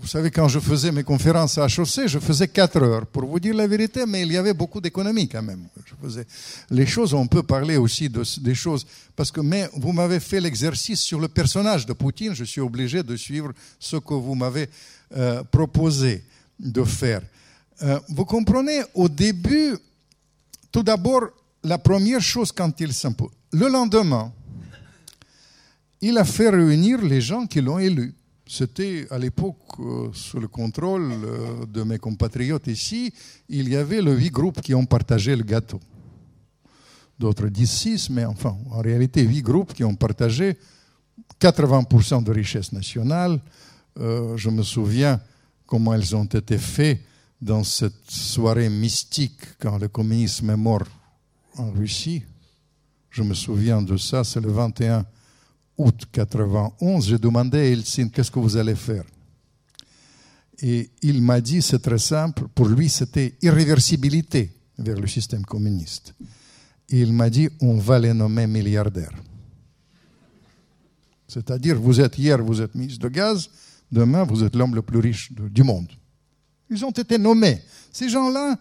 vous savez, quand je faisais mes conférences à HEC, je faisais 4 heures, pour vous dire la vérité, mais il y avait beaucoup d'économie quand même. Je faisais les choses, on peut parler aussi de, des choses, parce que mais vous m'avez fait l'exercice sur le personnage de Poutine, je suis obligé de suivre ce que vous m'avez euh, proposé de faire. Euh, vous comprenez, au début, tout d'abord, la première chose quand il s'impose, le lendemain, il a fait réunir les gens qui l'ont élu C'était à l'époque, euh, sous le contrôle euh, de mes compatriotes ici, il y avait le huit groupes qui ont partagé le gâteau. D'autres disent six, mais enfin, en réalité, huit groupes qui ont partagé 80% de richesse nationale. Euh, je me souviens comment elles ont été faites dans cette soirée mystique quand le communisme est mort en Russie. Je me souviens de ça, c'est le 21 août 91, j'ai demandé à Eltsine qu'est-ce que vous allez faire? Et il m'a dit, c'est très simple, pour lui c'était irréversibilité vers le système communiste. Et il m'a dit, on va les nommer milliardaires. C'est-à-dire, vous êtes hier, vous êtes ministre de gaz, demain, vous êtes l'homme le plus riche du monde. Ils ont été nommés. Ces gens-là,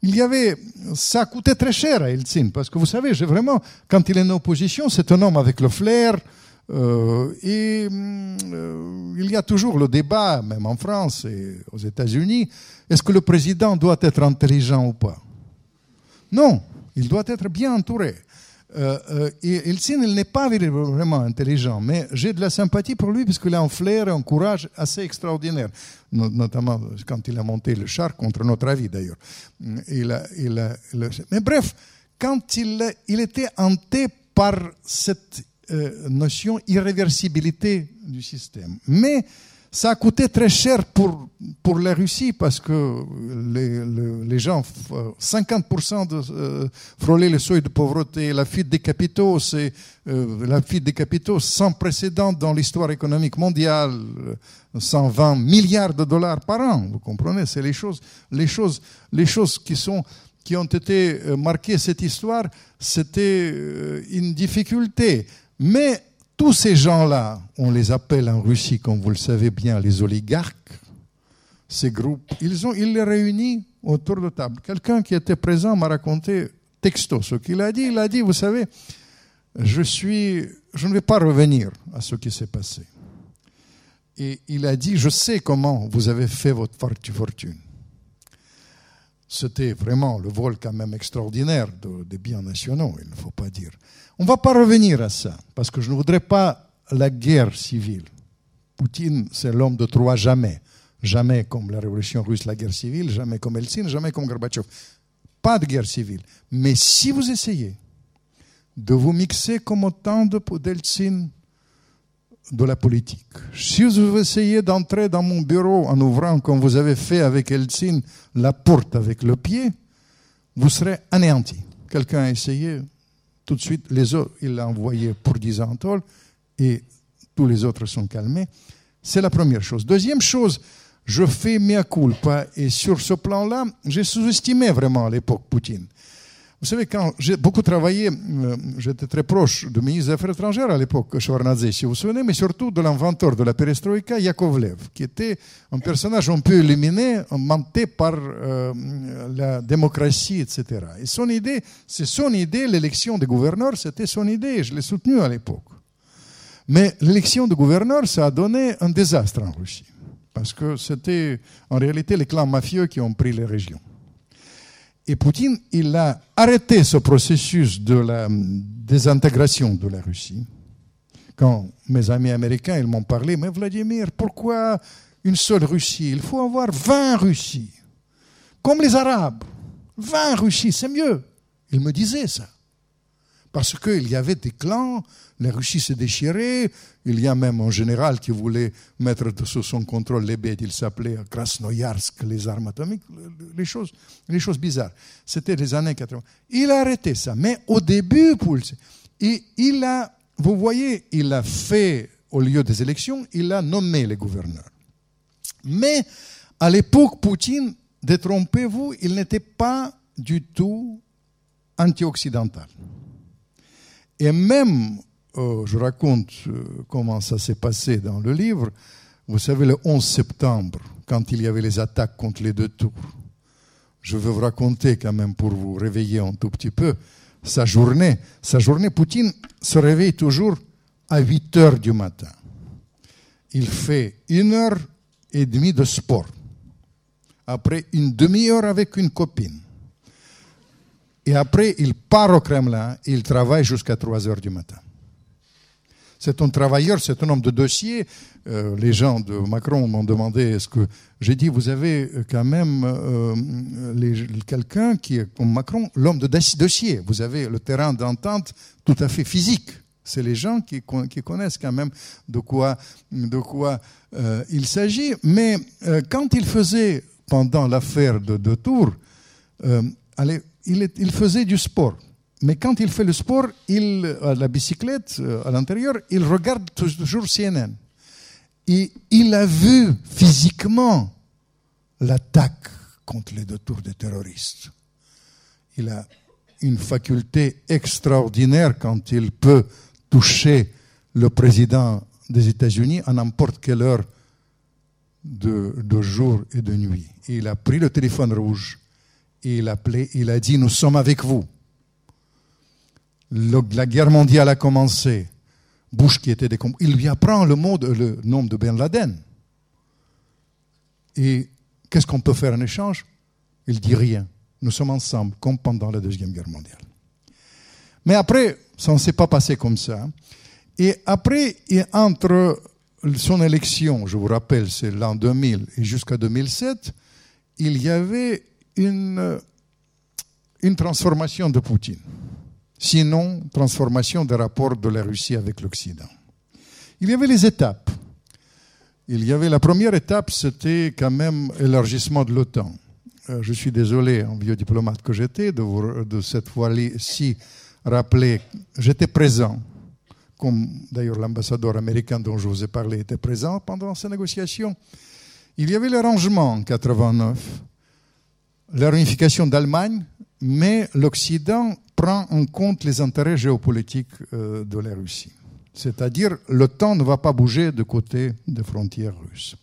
il y avait, ça coûtait très cher à Eltsine, parce que vous savez, j'ai vraiment, quand il est en opposition, c'est un homme avec le flair, euh, et euh, il y a toujours le débat, même en France et aux États-Unis, est-ce que le président doit être intelligent ou pas? Non, il doit être bien entouré. Euh, euh, et Eltsine, il n'est pas vraiment intelligent, mais j'ai de la sympathie pour lui parce qu'il a un flair et un courage assez extraordinaire, notamment quand il a monté le char contre notre avis d'ailleurs. Il il mais bref, quand il, il était hanté par cette euh, notion irréversibilité du système. Mais ça a coûté très cher pour, pour la Russie parce que les, gens, 50% de euh, frôler le seuil de pauvreté, la fuite des capitaux, c'est euh, la fuite des capitaux sans précédent dans l'histoire économique mondiale, 120 milliards de dollars par an. Vous comprenez, c'est les choses, les choses, les choses qui sont qui ont été marquées cette histoire, c'était une difficulté. Mais tous ces gens-là, on les appelle en Russie, comme vous le savez bien, les oligarques, ces groupes, ils, les réunissent autour de table. Quelqu'un qui était présent m'a raconté texto ce qu'il a dit. Il a dit, vous savez, je ne vais pas revenir à ce qui s'est passé. Et il a dit, je sais comment vous avez fait votre fortune. C'était vraiment le vol quand même extraordinaire des biens nationaux, il ne faut pas dire. On ne va pas revenir à ça, parce que je ne voudrais pas la guerre civile. Poutine, c'est l'homme de trois jamais. Jamais comme la révolution russe, la guerre civile, jamais comme Eltsine, jamais comme Gorbatchev. Pas de guerre civile. Mais si vous essayez de vous mixer comme autant d'Eltsine de la politique, si vous essayez d'entrer dans mon bureau en ouvrant, comme vous avez fait avec Eltsine, la porte avec le pied, vous serez anéanti. Quelqu'un a essayé, tout de suite, les il l'a envoyé pour 10 ans et tous les autres sont calmés. C'est la première chose. Deuxième chose, je fais mea culpa, et sur ce plan-là, j'ai sous-estimé vraiment à l'époque Poutine. Vous savez, quand j'ai beaucoup travaillé, euh, j'étais très proche du ministre des Affaires étrangères à l'époque, Shevardnadze, si vous vous souvenez, mais surtout de l'inventeur de la perestroïka, Yakovlev, qui était un personnage un peu éliminé, menté par euh, la démocratie, etc. Et son idée, c'est son idée, l'élection des gouverneurs, c'était son idée, je l'ai soutenu à l'époque. Mais l'élection de gouverneur, ça a donné un désastre en Russie, parce que c'était en réalité les clans mafieux qui ont pris les régions. Et Poutine, il a arrêté ce processus de la désintégration de la Russie. Quand mes amis américains ils m'ont parlé, mais Vladimir, pourquoi une seule Russie? Il faut avoir 20 Russies. Comme les Arabes. 20 Russies, c'est mieux. Il me disait ça. Parce qu'il y avait des clans, la Russie s'est déchirée, il y a même un général qui voulait mettre sous son contrôle les bêtes, il s'appelait Krasnoyarsk, les armes atomiques, les choses, les choses bizarres. C'était les années 80. Il a arrêté ça, mais au début, il a, vous voyez, il a fait, au lieu des élections, il a nommé les gouverneurs. Mais à l'époque, Poutine, détrompez-vous, il n'était pas du tout anti-occidental. Et même euh, je raconte euh, comment ça s'est passé dans le livre. Vous savez, le 11 septembre, quand il y avait les attaques contre les deux tours, je veux vous raconter quand même pour vous réveiller un tout petit peu sa journée. Sa journée, Poutine se réveille toujours à 8 heures du matin. Il fait une heure et demie de sport. Après une demi-heure avec une copine. Et après, il part au Kremlin il travaille jusqu'à 3 heures du matin. c'est un travailleur, c'est un homme de dossier. Euh, les gens de Macron m'ont demandé est-ce que j'ai dit vous avez quand même euh, quelqu'un qui est comme Macron, l'homme de dossier. Vous avez le terrain d'entente tout à fait physique. C'est les gens qui, con- qui connaissent quand même de quoi, de quoi euh, il s'agit. Mais euh, quand il faisait, pendant l'affaire de, de Tours, euh, allez, il, faisait du sport. Mais quand il fait le sport, il, à la bicyclette, euh, à l'intérieur, il regarde toujours CNN. Et il a vu physiquement l'attaque contre les deux tours des terroristes. Il a une faculté extraordinaire quand il peut toucher le président des États-Unis à n'importe quelle heure de, jour et de nuit. Il a pris le téléphone rouge il il a dit Nous sommes avec vous. La guerre mondiale a commencé. Bush qui était décom- il lui apprend le, nom de Ben Laden. Et qu'est-ce qu'on peut faire en échange? Il dit rien. Nous sommes ensemble, comme pendant la Deuxième Guerre mondiale. Mais après, ça ne s'est pas passé comme ça. Et après, et entre son élection, je vous rappelle, c'est l'an 2000 et jusqu'à 2007, il y avait une, une transformation de Poutine. Sinon, transformation des rapports de la Russie avec l'Occident. Il y avait les étapes. Il y avait la première étape, c'était quand même élargissement de l'OTAN. Euh, je suis désolé, en vieux diplomate que j'étais, de, vous- de cette fois-ci rappeler, j'étais présent, comme d'ailleurs l'ambassadeur américain dont je vous ai parlé était présent pendant ces négociations. Il y avait l'arrangement en 89, la réunification d'Allemagne, mais l'Occident prend en compte les intérêts géopolitiques euh, de la Russie. C'est-à-dire, l'OTAN ne va pas bouger de côté des frontières russes.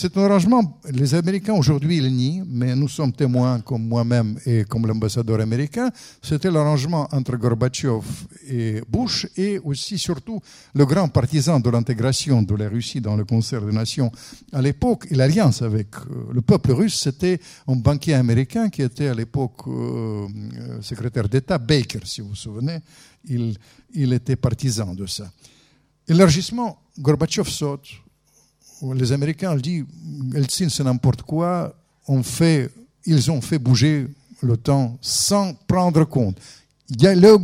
C'est un arrangement, les Américains aujourd'hui ils nient, mais nous sommes témoins comme moi-même et comme l'ambassadeur américain. C'était l'arrangement entre Gorbatchev et Bush et aussi surtout le grand partisan de l'intégration de la Russie dans le concert des nations à l'époque et l'alliance avec euh, le peuple russe, c'était un banquier américain qui était à l'époque euh, euh, secrétaire d'État, Baker, si vous vous souvenez. Il, il était partisan de ça. Élargissement, Gorbatchev saute les Américains dit, Helsinki, c'est n'importe quoi. On fait, ils ont fait bouger l'OTAN sans prendre compte. Il y a la.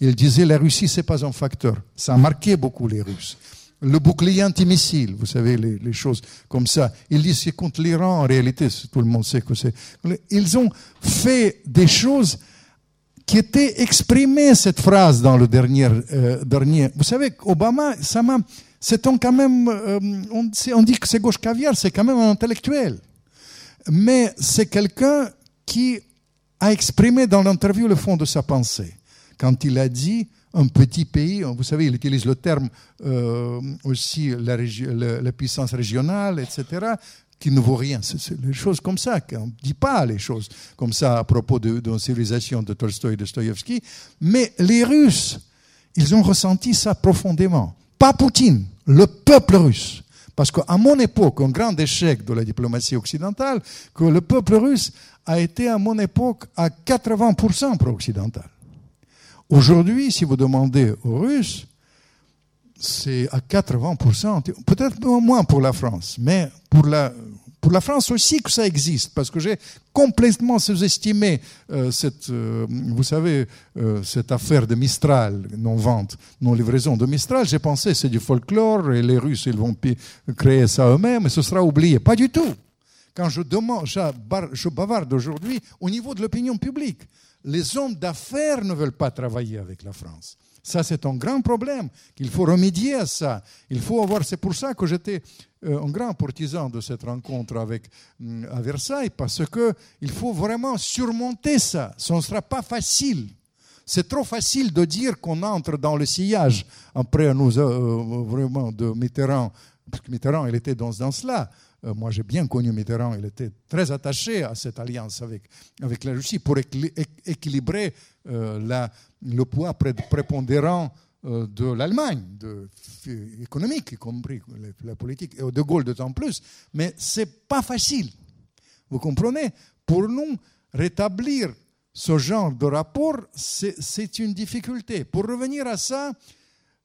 Ils disaient la Russie, c'est pas un facteur. Ça a marqué beaucoup les Russes. Le bouclier antimissile, vous savez, les, les choses comme ça. Ils disent c'est contre l'Iran, en réalité, tout le monde sait que c'est. Ils ont fait des choses qui étaient exprimées, cette phrase, dans le dernier. euh, dernier. Vous savez, Obama, ça m'a c'est quand même, euh, on, dit que c'est gauche caviar, c'est quand même un intellectuel. Mais c'est quelqu'un qui a exprimé dans l'interview le fond de sa pensée. Quand il a dit un petit pays, vous savez, il utilise le terme euh, aussi la, puissance régionale, etc., qui ne vaut rien. C'est les choses comme ça, on ne dit pas les choses comme ça à propos de, de civilisation de Tolstoï et de Dostoïevski. Mais les Russes, ils ont ressenti ça profondément pas Poutine, le peuple russe. Parce qu'à mon époque, un grand échec de la diplomatie occidentale, que le peuple russe a été à mon époque à 80% pro-occidental. Aujourd'hui, si vous demandez aux Russes, c'est à 80%, peut-être moins pour la France, mais pour la, pour la France aussi que ça existe, parce que j'ai complètement sous-estimé euh, cette, euh, vous savez, euh, cette affaire de Mistral, non-vente, non-livraison de Mistral. J'ai pensé c'est du folklore et les Russes, ils vont créer ça eux-mêmes et ce sera oublié. Pas du tout. Quand je demande, je bavarde aujourd'hui au niveau de l'opinion publique, les hommes d'affaires ne veulent pas travailler avec la France. Ça, c'est un grand problème, qu'il faut remédier à ça. Il faut avoir, c'est pour ça que j'étais euh, un grand partisan de cette rencontre avec, euh, à Versailles, parce qu'il faut vraiment surmonter ça. Ce ne sera pas facile. C'est trop facile de dire qu'on entre dans le sillage après nous, euh, vraiment de Mitterrand, parce que Mitterrand, il était dans, cela. Euh, moi, j'ai bien connu Mitterrand, il était très attaché à cette alliance avec, avec la Russie pour équilibrer euh, la, le poids prépondérant euh, de l'Allemagne, économique y compris, la politique, et de Gaulle d'autant plus. Mais ce n'est pas facile. Vous comprenez? Pour nous, rétablir ce genre de rapport, c'est une difficulté. Pour revenir à ça,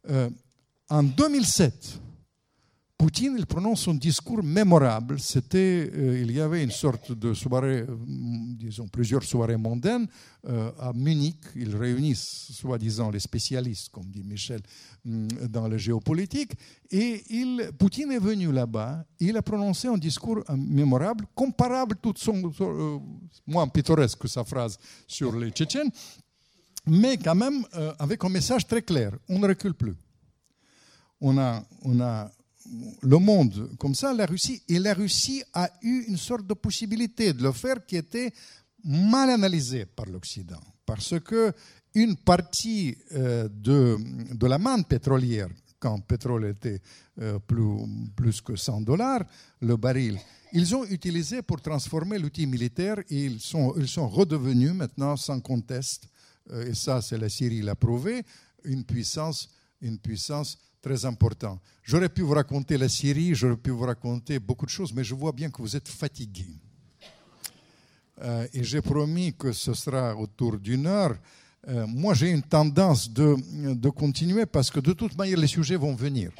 Euh, en 2007, Poutine il prononce un discours mémorable. C'était, euh, il y avait une sorte de soirée, euh, disons plusieurs soirées mondaines euh, à Munich. Ils réunissent, soi-disant, les spécialistes, comme dit Michel, hum, dans la géopolitique. Et Poutine est venu là-bas. Il a prononcé un discours mémorable, comparable, tout son, moins pittoresque que sa phrase sur les Tchétchènes, mais quand même avec un message très clair. On ne recule plus. On a, on a le monde comme ça, la Russie, et la Russie a eu une sorte de possibilité de le faire qui était mal analysée par l'Occident. Parce que une partie euh, de, de la manne pétrolière, quand le pétrole était euh, plus, plus que 100 dollars le baril, ils ont utilisé pour transformer l'outil militaire et ils sont, ils sont redevenus maintenant sans conteste, euh, et ça c'est la Syrie l'a prouvé, une puissance, une puissance très important. J'aurais pu vous raconter la Syrie, j'aurais pu vous raconter beaucoup de choses, mais je vois bien que vous êtes fatigué. Euh, et j'ai promis que ce sera autour d'une heure. Euh, moi, j'ai une tendance de, de continuer parce que de toute manière, les sujets vont venir.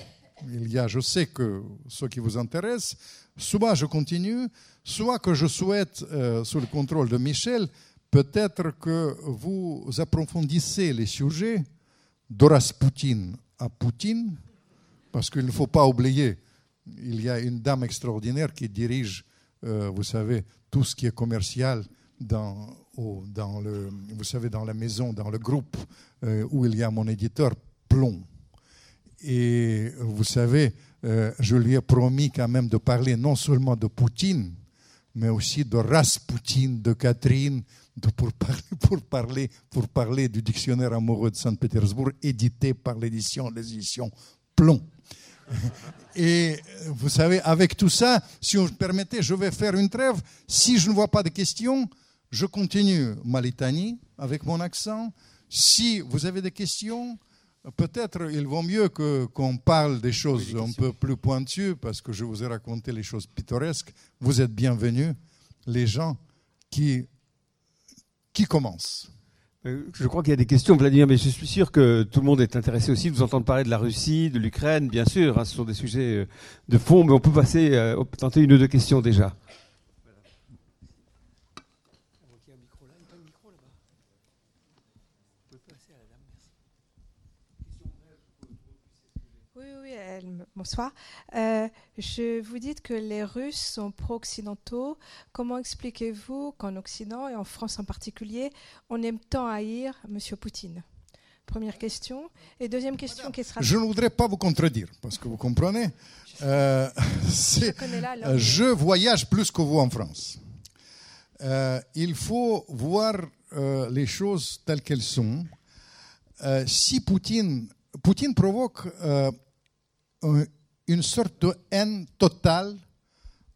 Il y a, je sais que ce qui vous intéresse, soit je continue, soit que je souhaite, euh, sous le contrôle de Michel, peut-être que vous approfondissez les sujets de Rasputin à Poutine, parce qu'il ne faut pas oublier, il y a une dame extraordinaire qui dirige, euh, vous savez, tout ce qui est commercial dans, le, vous savez, dans la maison, dans le groupe euh, où il y a mon éditeur Plomb. Et vous savez, euh, je lui ai promis quand même de parler non seulement de Poutine, mais aussi de Rasputin, de Catherine, de- pour, parler, <laughs> pour, parler, pour parler du dictionnaire amoureux de Saint-Pétersbourg, édité par l'édition, les éditions Plomb. <laughs> Et euh, vous savez, avec tout ça, si vous me permettez, je vais faire une trêve. Si je ne vois pas de questions, je continue ma litanie avec mon accent. Si vous avez des questions, peut-être il vaut mieux que, qu'on parle des choses un peu plus pointues, parce que je vous ai raconté les choses pittoresques. Vous êtes bienvenus, les gens qui, qui commencent. Euh, Je crois qu'il y a des questions, Vladimir, mais je suis sûr que tout le monde est intéressé aussi de vous entendre parler de la Russie, de l'Ukraine, bien sûr. hein, ce sont des sujets euh, de fond, mais on peut passer, euh, tenter une ou deux questions déjà. Oui, oui, elle me- bonsoir. Euh, je vous dites que les Russes sont pro-occidentaux. Comment expliquez-vous qu'en Occident, et en France en particulier, on aime tant haïr M. Poutine? Première question. Et deuxième question qui sera... Je ne voudrais pas vous contredire, parce que vous comprenez, euh, <laughs> langue. euh, je voyage plus que vous en France. Euh, il faut voir euh, les choses telles qu'elles sont. Euh, si Poutine, Poutine provoque euh, une sorte de haine totale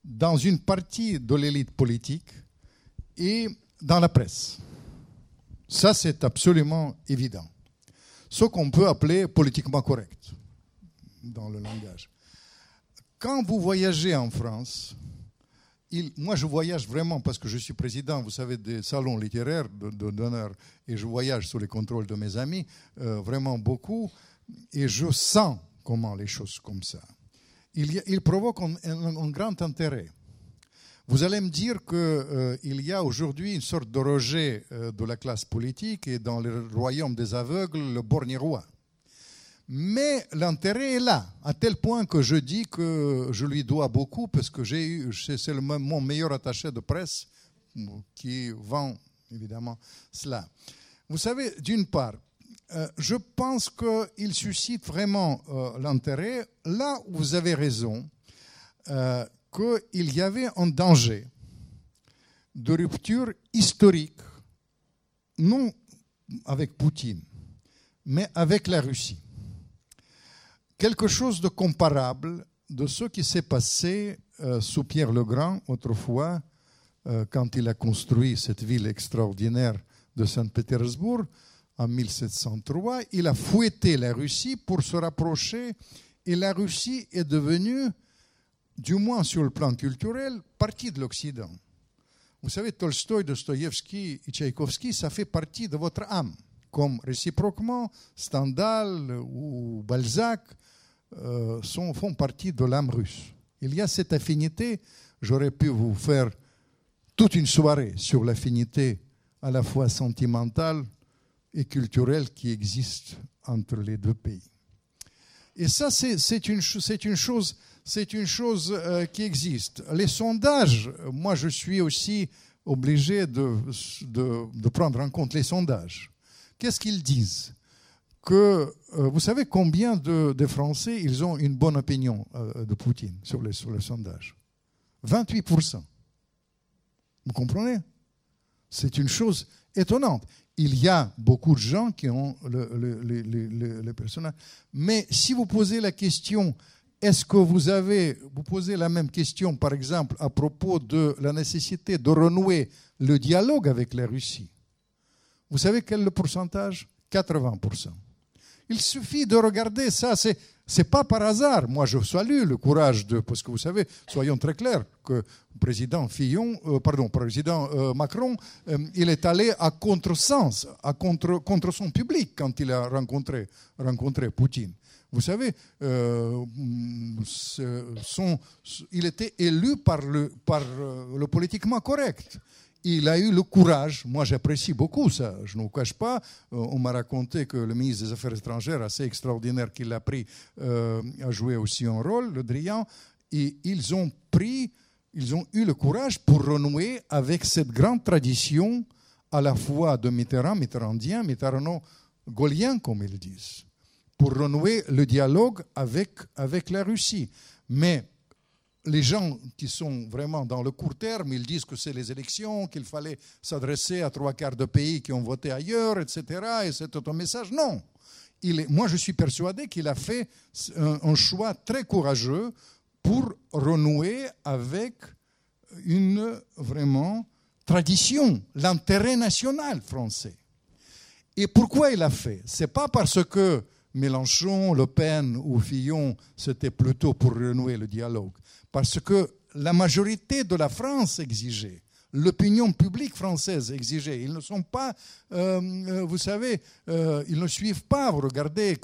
dans une partie de l'élite politique et dans la presse. Ça, c'est absolument évident. Ce qu'on peut appeler politiquement correct dans le langage. Quand vous voyagez en France, moi je voyage vraiment parce que je suis président, vous savez, des salons littéraires d'honneur et je voyage sous les contrôles de mes amis, euh, vraiment beaucoup, et je sens comment les choses comme ça. Il, provoque un, grand intérêt. Vous allez me dire qu'il y a aujourd'hui une sorte de rejet euh, de la classe politique et dans le royaume des aveugles, le borgne. Mais l'intérêt est là, à tel point que je dis que je lui dois beaucoup parce que j'ai eu, c'est mon meilleur attaché de presse qui vend évidemment cela. Vous savez, d'une part, euh, je pense qu'il suscite vraiment euh, l'intérêt. Là où vous avez raison, euh, qu'il y avait un danger de rupture historique, non avec Poutine, mais avec la Russie. Quelque chose de comparable de ce qui s'est passé sous Pierre le Grand autrefois, quand il a construit cette ville extraordinaire de Saint-Pétersbourg en 1703. Il a fouetté la Russie pour se rapprocher et la Russie est devenue du moins sur le plan culturel, partie de l'Occident. Vous savez, Tolstoï, Dostoïevski et Tchaïkovski, ça fait partie de votre âme comme réciproquement Stendhal ou Balzac euh, sont, font partie de l'âme russe. Il y a cette affinité. J'aurais pu vous faire toute une soirée sur l'affinité à la fois sentimentale et culturelle qui existe entre les deux pays. Et ça, c'est une, une, chose, une chose euh, qui existe. Les sondages, moi je suis aussi obligé de, de, prendre en compte les sondages. Qu'est-ce qu'ils disent? Que euh, vous savez combien de, Français ils ont une bonne opinion euh, de Poutine sur les, sur les sondages? 28%. Vous comprenez? C'est une chose étonnante. Il y a beaucoup de gens qui ont le, le. Mais si vous posez la question, est-ce que vous avez, vous posez la même question, par exemple, à propos de la nécessité de renouer le dialogue avec la Russie Vous savez quel est le pourcentage? 80%. Il suffit de regarder ça. C'est c'est pas par hasard. Moi, je salue le courage de, parce que vous savez, soyons très clairs, que le président Fillon, euh, pardon, président euh, Macron, euh, il est allé à contresens, à contre, contre son public quand il a rencontré, rencontré Poutine. Vous savez, il était élu par le, par le politiquement correct il a eu le courage, moi j'apprécie beaucoup ça, je ne vous cache pas, euh, on m'a raconté que le ministre des Affaires étrangères, assez extraordinaire qu'il a pris, euh, a joué aussi un rôle, le Drian, et ils ont pris, ils ont eu le courage pour renouer avec cette grande tradition à la fois de Mitterrand, Mitterrandien, Mitterrand-gaulien comme ils disent, pour renouer le dialogue avec, avec la Russie. Mais les gens qui sont vraiment dans le court terme, ils disent que c'est les élections, qu'il fallait s'adresser à trois quarts de pays qui ont voté ailleurs, etc. Et c'est un message. Non. Moi, je suis persuadé qu'il a fait un, choix très courageux pour renouer avec une vraiment tradition, l'intérêt national français. Et pourquoi il a fait? C'est pas parce que Mélenchon, Le Pen ou Fillon, c'était plutôt pour renouer le dialogue parce que la majorité de la France exigeait, l'opinion publique française exigeait. Ils ne sont pas, euh, euh, vous savez, euh, ils ne suivent pas. Vous regardez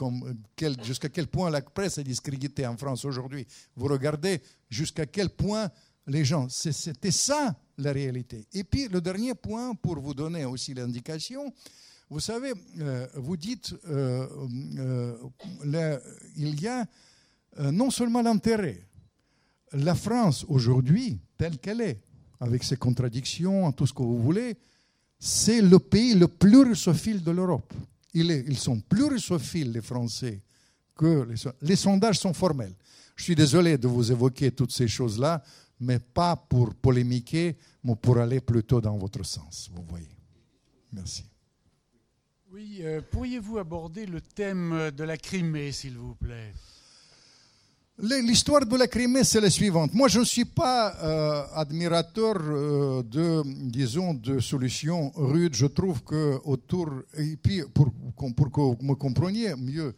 jusqu'à quel point la presse est discréditée en France aujourd'hui. Vous regardez jusqu'à quel point les gens. C'était ça la réalité. Et puis le dernier point, pour vous donner aussi l'indication, vous savez, vous dites, il y a non seulement l'intérêt, la France aujourd'hui, telle qu'elle est, avec ses contradictions, tout ce que vous voulez, c'est le pays le plus russophile de l'Europe. Ils sont plus russophiles, les Français, que les, sondages sont formels. Je suis désolé de vous évoquer toutes ces choses-là, mais pas pour polémiquer, mais pour aller plutôt dans votre sens, vous voyez. Merci. Oui, euh, pourriez-vous aborder le thème de la Crimée, s'il vous plaît? L'histoire de la Crimée, c'est la suivante. Moi, je ne suis pas euh, admirateur euh, de, disons, de solutions rudes. Je trouve que autour, et puis pour, que vous me compreniez mieux,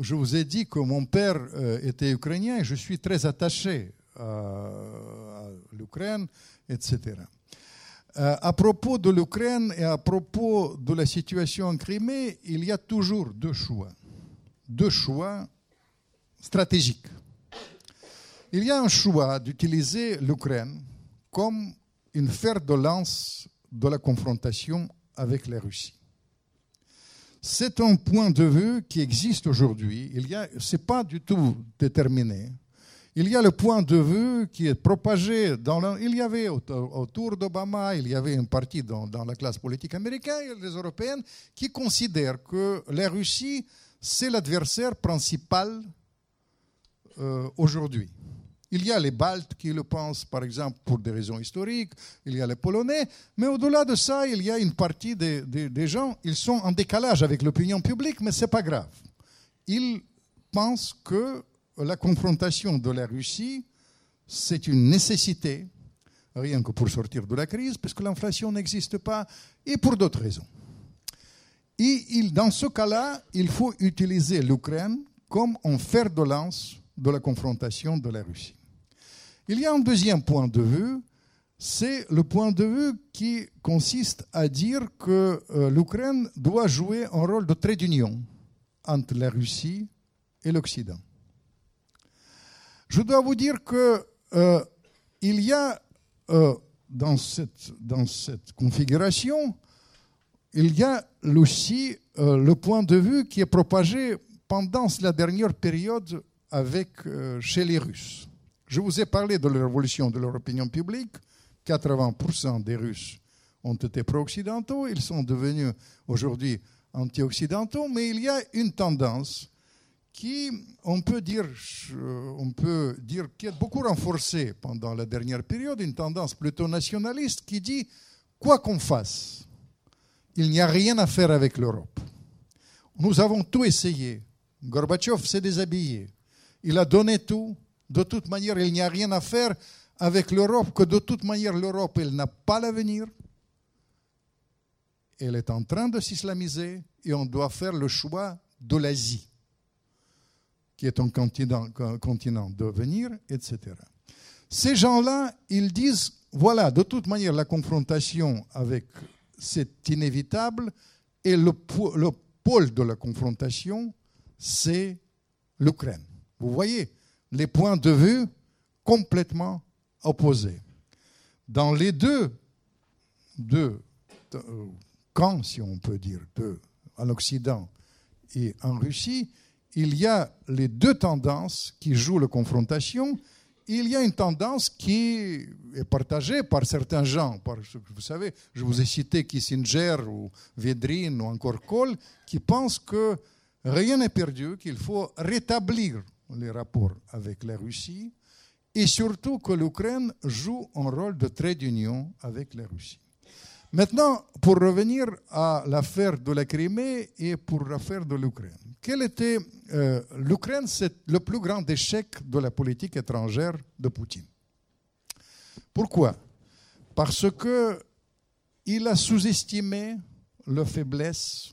je vous ai dit que mon père euh, était ukrainien et je suis très attaché à l'Ukraine, etc. à propos de l'Ukraine et à propos de la situation en Crimée, il y a toujours deux choix, deux choix stratégiques il y a un choix d'utiliser l'Ukraine comme une fer de lance de la confrontation avec la Russie. C'est un point de vue qui existe aujourd'hui. A, c'est pas du tout déterminé. Il y a le point de vue qui est propagé dans il y avait autour d'Obama, il y avait une partie dans, la classe politique américaine et les européennes qui considèrent que la Russie, c'est l'adversaire principal euh, aujourd'hui. Il y a les Baltes qui le pensent, par exemple, pour des raisons historiques, il y a les Polonais, mais au-delà de ça, il y a une partie des, gens, ils sont en décalage avec l'opinion publique, mais ce n'est pas grave. Ils pensent que la confrontation de la Russie, c'est une nécessité, rien que pour sortir de la crise, parce que l'inflation n'existe pas, et pour d'autres raisons. Et dans ce cas-là, il faut utiliser l'Ukraine comme un fer de lance de la confrontation de la Russie. Il y a un deuxième point de vue. c'est le point de vue qui consiste à dire que euh, l'Ukraine doit jouer un rôle de trait d'union entre la Russie et l'Occident. Je dois vous dire que euh, il y a euh, dans, cette, configuration, il y a aussi euh, le point de vue qui est propagé pendant la dernière période chez les Russes. Je vous ai parlé de l'évolution de leur opinion publique. 80% des Russes ont été pro-occidentaux, ils sont devenus aujourd'hui anti-occidentaux, mais il y a une tendance qui, on peut dire, euh, on peut dire, qui est beaucoup renforcée pendant la dernière période, une tendance plutôt nationaliste qui dit quoi qu'on fasse, il n'y a rien à faire avec l'Europe. Nous avons tout essayé. Gorbatchev s'est déshabillé. Il a donné tout. De toute manière, il n'y a rien à faire avec l'Europe, que de toute manière, l'Europe, elle n'a pas l'avenir. Elle est en train de s'islamiser et on doit faire le choix de l'Asie, qui est un continent, un etc. Ces gens-là, ils disent, voilà, de toute manière, la confrontation avec, c'est inévitable, et le pôle de la confrontation, c'est l'Ukraine. Vous voyez, les points de vue complètement opposés. Dans les deux, euh, camps, si on peut dire, deux, en Occident et en Russie, il y a les deux tendances qui jouent la confrontation. Il y a une tendance qui est partagée par certains gens. Par, vous savez, je vous ai cité Kissinger ou Vedrine ou encore Kohl, qui pensent que rien n'est perdu, qu'il faut rétablir les rapports avec la Russie et surtout que l'Ukraine joue un rôle de trait d'union avec la Russie. Maintenant, pour revenir à l'affaire de la Crimée et pour l'affaire de l'Ukraine. Quel était euh, l'Ukraine C'est le plus grand échec de la politique étrangère de Poutine. Pourquoi? Parce que il a sous-estimé la faiblesse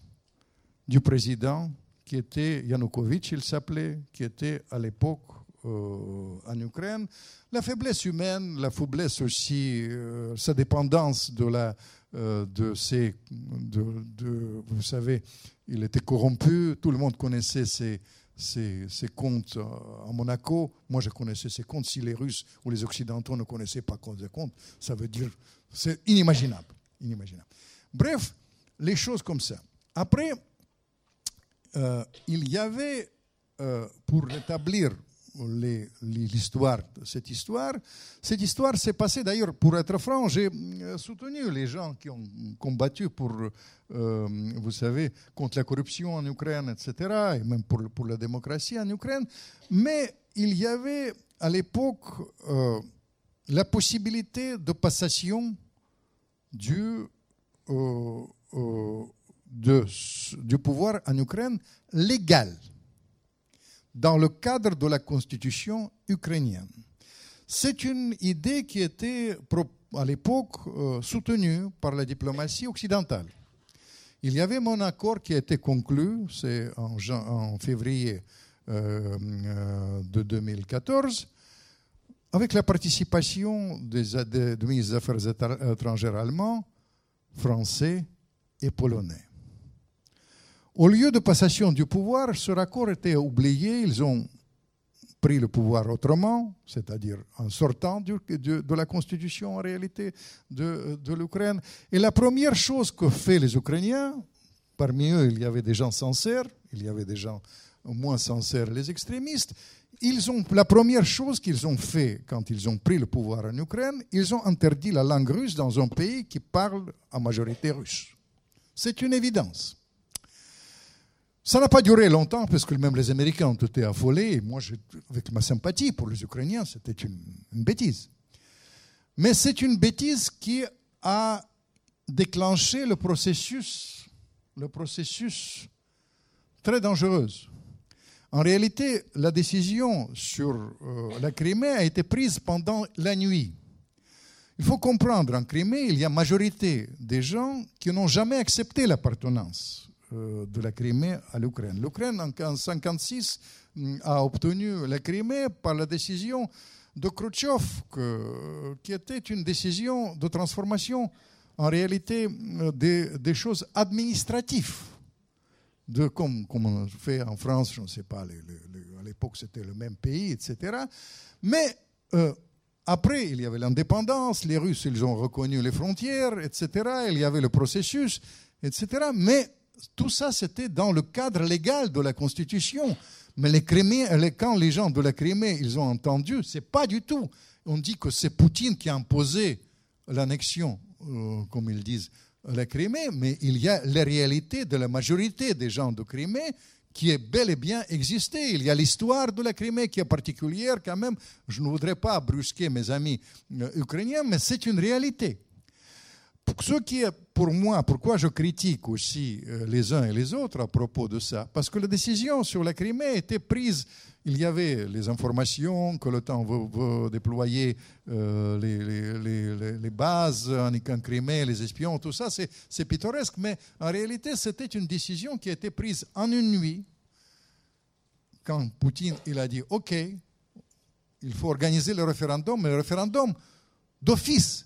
du président qui était Yanukovych, il s'appelait, qui était à l'époque euh, en Ukraine. La faiblesse humaine, la faiblesse aussi, euh, sa dépendance de la, euh, de ses, de, vous savez, il était corrompu. Tout le monde connaissait ses, ses, ses comptes à Monaco. Moi, je connaissais ses comptes. Si les Russes ou les Occidentaux ne connaissaient pas ses comptes, ça veut dire, c'est inimaginable, inimaginable. Bref, les choses comme ça. Après, euh, il y avait, euh, pour rétablir l'histoire, cette histoire, cette histoire s'est passée d'ailleurs, pour être franc, j'ai euh, soutenu les gens qui ont combattu pour, vous savez, contre la corruption en Ukraine, etc., et même pour, la démocratie en Ukraine, mais il y avait à l'époque la possibilité de passation du, du pouvoir en Ukraine légal dans le cadre de la constitution ukrainienne. C'est une idée qui était à l'époque euh, soutenue par la diplomatie occidentale. Il y avait mon accord qui a été conclu, c'est en, février euh, euh, de 2014, avec la participation des, des- du ministre des Affaires étra- étrangères allemand, français et polonais. Au lieu de passation du pouvoir, ce raccord était oublié. Ils ont pris le pouvoir autrement, c'est-à-dire en sortant de, la constitution en réalité de, de l'Ukraine. Et la première chose que fait les Ukrainiens, parmi eux il y avait des gens sincères, il y avait des gens moins sincères, les extrémistes, ils ont, la première chose qu'ils ont fait quand ils ont pris le pouvoir en Ukraine, ils ont interdit la langue russe dans un pays qui parle en majorité russe. C'est une évidence. Ça n'a pas duré longtemps parce que même les Américains ont été affolés. Et moi, avec ma sympathie pour les Ukrainiens, c'était une, bêtise. Mais c'est une bêtise qui a déclenché le processus, le processus très dangereux. En réalité, la décision sur euh, la Crimée a été prise pendant la nuit. Il faut comprendre, en Crimée, il y a majorité des gens qui n'ont jamais accepté l'appartenance de la Crimée à l'Ukraine. L'Ukraine, en 1956, mm, a obtenu la Crimée par la décision de Khrouchtchev, qui était une décision de transformation en réalité euh, des, choses administratives. De, comme, comme on fait en France, je ne sais pas, à l'époque c'était le même pays, etc. Mais euh, après, il y avait l'indépendance, les Russes, ils ont reconnu les frontières, etc. Il y avait le processus, etc. Mais tout ça, c'était dans le cadre légal de la Constitution. Mais les quand les gens de la Crimée, ils ont entendu, c'est pas du tout. On dit que c'est Poutine qui a imposé l'annexion, euh, comme ils disent, la Crimée, mais il y a la réalité de la majorité des gens de Crimée qui est bel et bien existé. Il y a l'histoire de la Crimée qui est particulière quand même. Je ne voudrais pas brusquer mes amis euh, ukrainiens, mais c'est une réalité. Ce qui est pour moi, pourquoi je critique aussi euh, les uns et les autres à propos de ça? Parce que la décision sur la Crimée était prise. Il y avait les informations que l'OTAN veut, déployer euh, les, bases en Crimée, les espions, tout ça, c'est pittoresque. Mais en réalité, c'était une décision qui a été prise en une nuit, quand Poutine il a dit OK, il faut organiser le référendum, mais le référendum d'office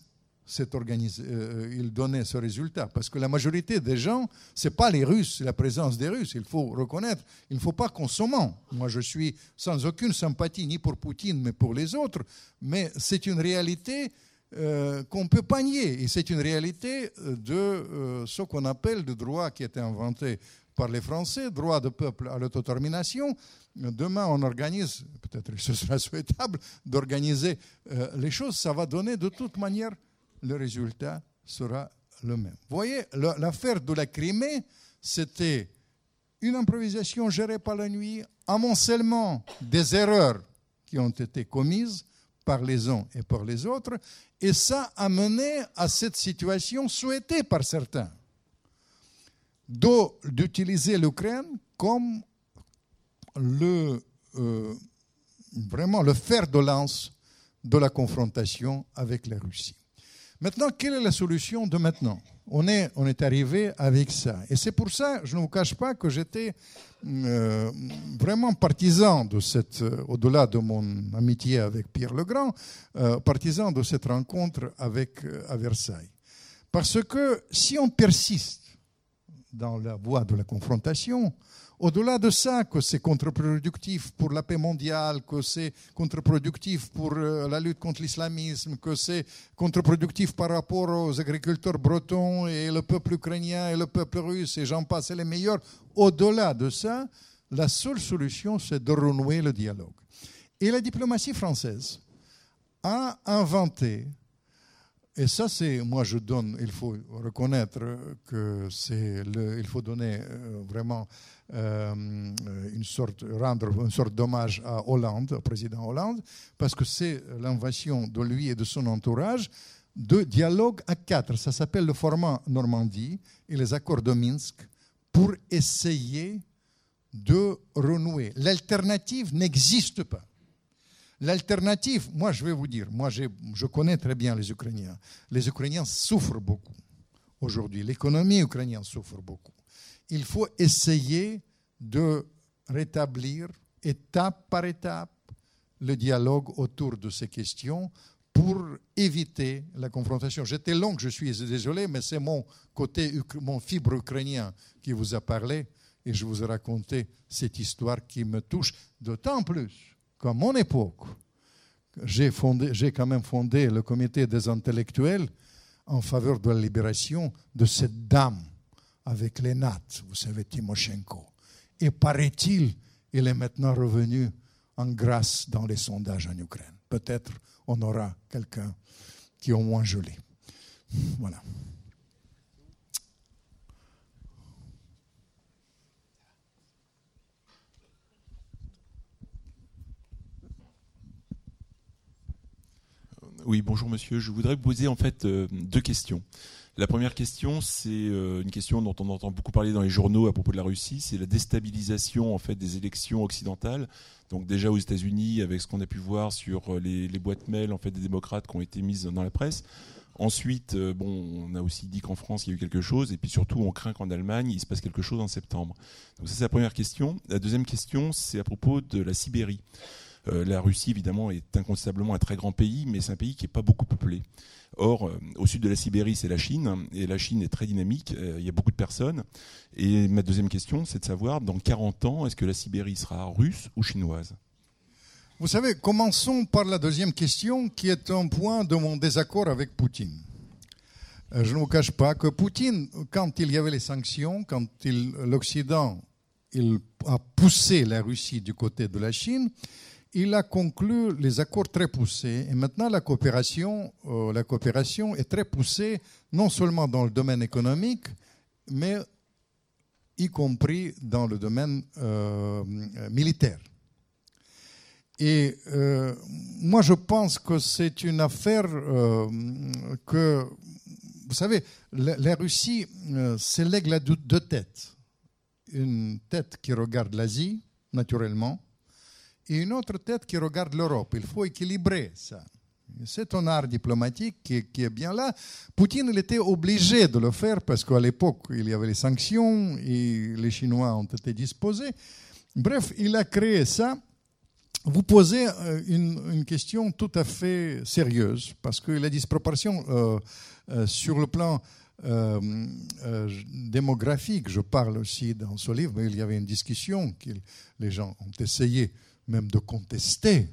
organisé, euh, il donnait ce résultat. Parce que la majorité des gens, ce n'est pas les Russes, la présence des Russes, il faut reconnaître. Il ne faut pas qu'on Moi, je suis sans aucune sympathie ni pour Poutine, mais pour les autres. Mais c'est une réalité euh, qu'on peut pas nier. Et c'est une réalité de euh, ce qu'on appelle le droit qui a été inventé par les Français, droit de peuple à l'autodétermination. Demain, on organise, peut-être ce sera <laughs> souhaitable d'organiser les choses, ça va donner de toute manière le résultat sera le même. Vous voyez, l'affaire de la Crimée, c'était une improvisation gérée par la nuit, amoncellement des erreurs qui ont été commises par les uns et par les autres, et ça a mené à cette situation souhaitée par certains, d'utiliser l'Ukraine comme euh, vraiment le fer de lance de la confrontation avec la Russie. Maintenant, quelle est la solution de maintenant? On est, on est arrivé avec ça. Et c'est pour ça, je ne vous cache pas que j'étais euh, vraiment partisan de cette, euh, au-delà de mon amitié avec Pierre Legrand, euh, partisan de cette rencontre avec, à Versailles. Parce que si on persiste dans la voie de la confrontation, au-delà de ça, que c'est contre-productif pour la paix mondiale, que c'est contre-productif pour euh, la lutte contre l'islamisme, que c'est contre-productif par rapport aux agriculteurs bretons et le peuple ukrainien et le peuple russe, et j'en passe les meilleurs, au-delà de ça, la seule solution, c'est de renouer le dialogue. Et la diplomatie française a inventé et ça, c'est, moi, je donne, il faut reconnaître que c'est, il faut donner euh, vraiment euh, une sorte, rendre une sorte d'hommage à Hollande, au président Hollande, parce que c'est l'invasion de lui et de son entourage de dialogue à quatre. Ça s'appelle le format Normandie et les accords de Minsk pour essayer de renouer. L'alternative n'existe pas. L'alternative, moi je vais vous dire, moi je connais très bien les Ukrainiens. Les Ukrainiens souffrent beaucoup aujourd'hui. L'économie ukrainienne souffre beaucoup. Il faut essayer de rétablir étape par étape le dialogue autour de ces questions pour éviter la confrontation. J'étais long, je suis désolé, mais c'est mon côté, mon fibre ukrainien qui vous a parlé et je vous ai raconté cette histoire qui me touche d'autant plus qu'à mon époque, j'ai, quand même fondé le comité des intellectuels en faveur de la libération de cette dame avec les nattes, vous savez, Timoshenko. Et paraît-il, il est maintenant revenu en grâce dans les sondages en Ukraine. Peut-être on aura quelqu'un qui est au moins joli. Voilà. Oui, bonjour monsieur. Je voudrais vous poser en fait euh, deux questions. La première question, c'est euh, une question dont on entend beaucoup parler dans les journaux à propos de la Russie, c'est la déstabilisation en fait des élections occidentales. Donc déjà aux États-Unis, avec ce qu'on a pu voir sur euh, les, boîtes mail en fait des démocrates qui ont été mises dans la presse. Ensuite, bon, on a aussi dit qu'en France il y a eu quelque chose, et puis surtout on craint qu'en Allemagne il se passe quelque chose en septembre. Donc ça c'est la première question. La deuxième question, c'est à propos de la Sibérie. Euh, la Russie, évidemment, est incontestablement un très grand pays, mais c'est un pays qui n'est pas beaucoup peuplé. Or, euh, au sud de la Sibérie, c'est la Chine, et la Chine est très dynamique, euh, il y a beaucoup de personnes. Et ma deuxième question, c'est de savoir, dans 40 ans, est-ce que la Sibérie sera russe ou chinoise? Vous savez, commençons par la deuxième question, qui est un point de mon désaccord avec Poutine. Je ne vous cache pas que Poutine, quand il y avait les sanctions, quand l'Occident il a poussé la Russie du côté de la Chine, il a conclu les accords très poussés. Et maintenant, la coopération, euh, la coopération est très poussée, non seulement dans le domaine économique, mais y compris dans le domaine euh, militaire. Et euh, moi, je pense que c'est une affaire que, vous savez, la, Russie, c'est l'aigle à deux têtes. Une tête qui regarde l'Asie, naturellement, et une autre tête qui regarde l'Europe. Il faut équilibrer ça. C'est un art diplomatique qui, est bien là. Poutine, il était obligé de le faire parce qu'à l'époque, il y avait les sanctions et les Chinois ont été disposés. Bref, il a créé ça. Vous posez euh, une, question tout à fait sérieuse parce que la disproportion euh, euh, sur le plan démographique, je parle aussi dans ce livre, mais il y avait une discussion que les gens ont essayé même de contester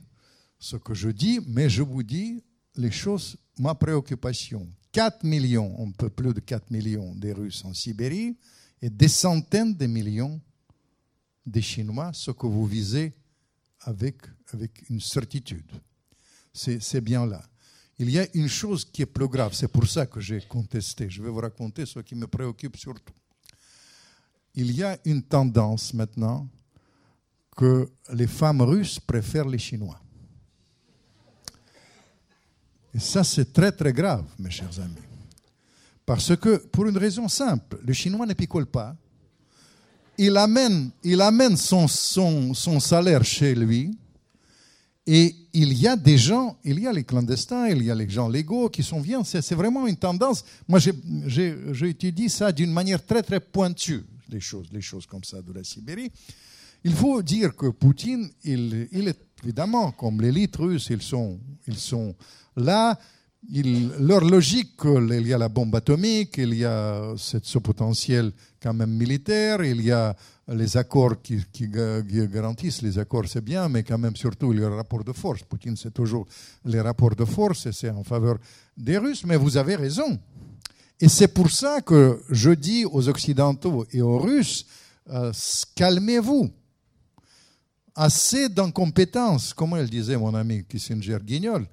ce que je dis, mais je vous dis les choses, ma préoccupation. 4 millions, un peu plus de 4 millions des Russes en Sibérie et des centaines de millions des Chinois, ce que vous visez avec, avec une certitude. C'est bien là. Il y a une chose qui est plus grave, c'est pour ça que j'ai contesté. Je vais vous raconter ce qui me préoccupe surtout. Il y a une tendance maintenant que les femmes russes préfèrent les Chinois. Et ça, c'est très très grave, mes chers amis. Parce que, pour une raison simple, le Chinois ne picole pas. Il amène, il amène son, son, salaire chez lui. Et il y a des gens, il y a les clandestins, il y a les gens légaux qui sont bien. C'est vraiment une tendance. Moi, j'ai étudié ça d'une manière très très pointue, les choses, les choses comme ça de la Sibérie. Il faut dire que Poutine, il, est évidemment, comme l'élite russe, ils sont, ils sont là. leur logique, il y a la bombe atomique, il y a ce potentiel quand même militaire, il y a les accords qui, garantissent, les accords c'est bien, mais quand même surtout il y a le rapport de force. Poutine c'est toujours les rapports de force et c'est en faveur des Russes, mais vous avez raison. Et c'est pour ça que je dis aux Occidentaux et aux Russes, euh, calmez-vous assez d'incompétence, comme elle disait mon ami Kissinger Guignol,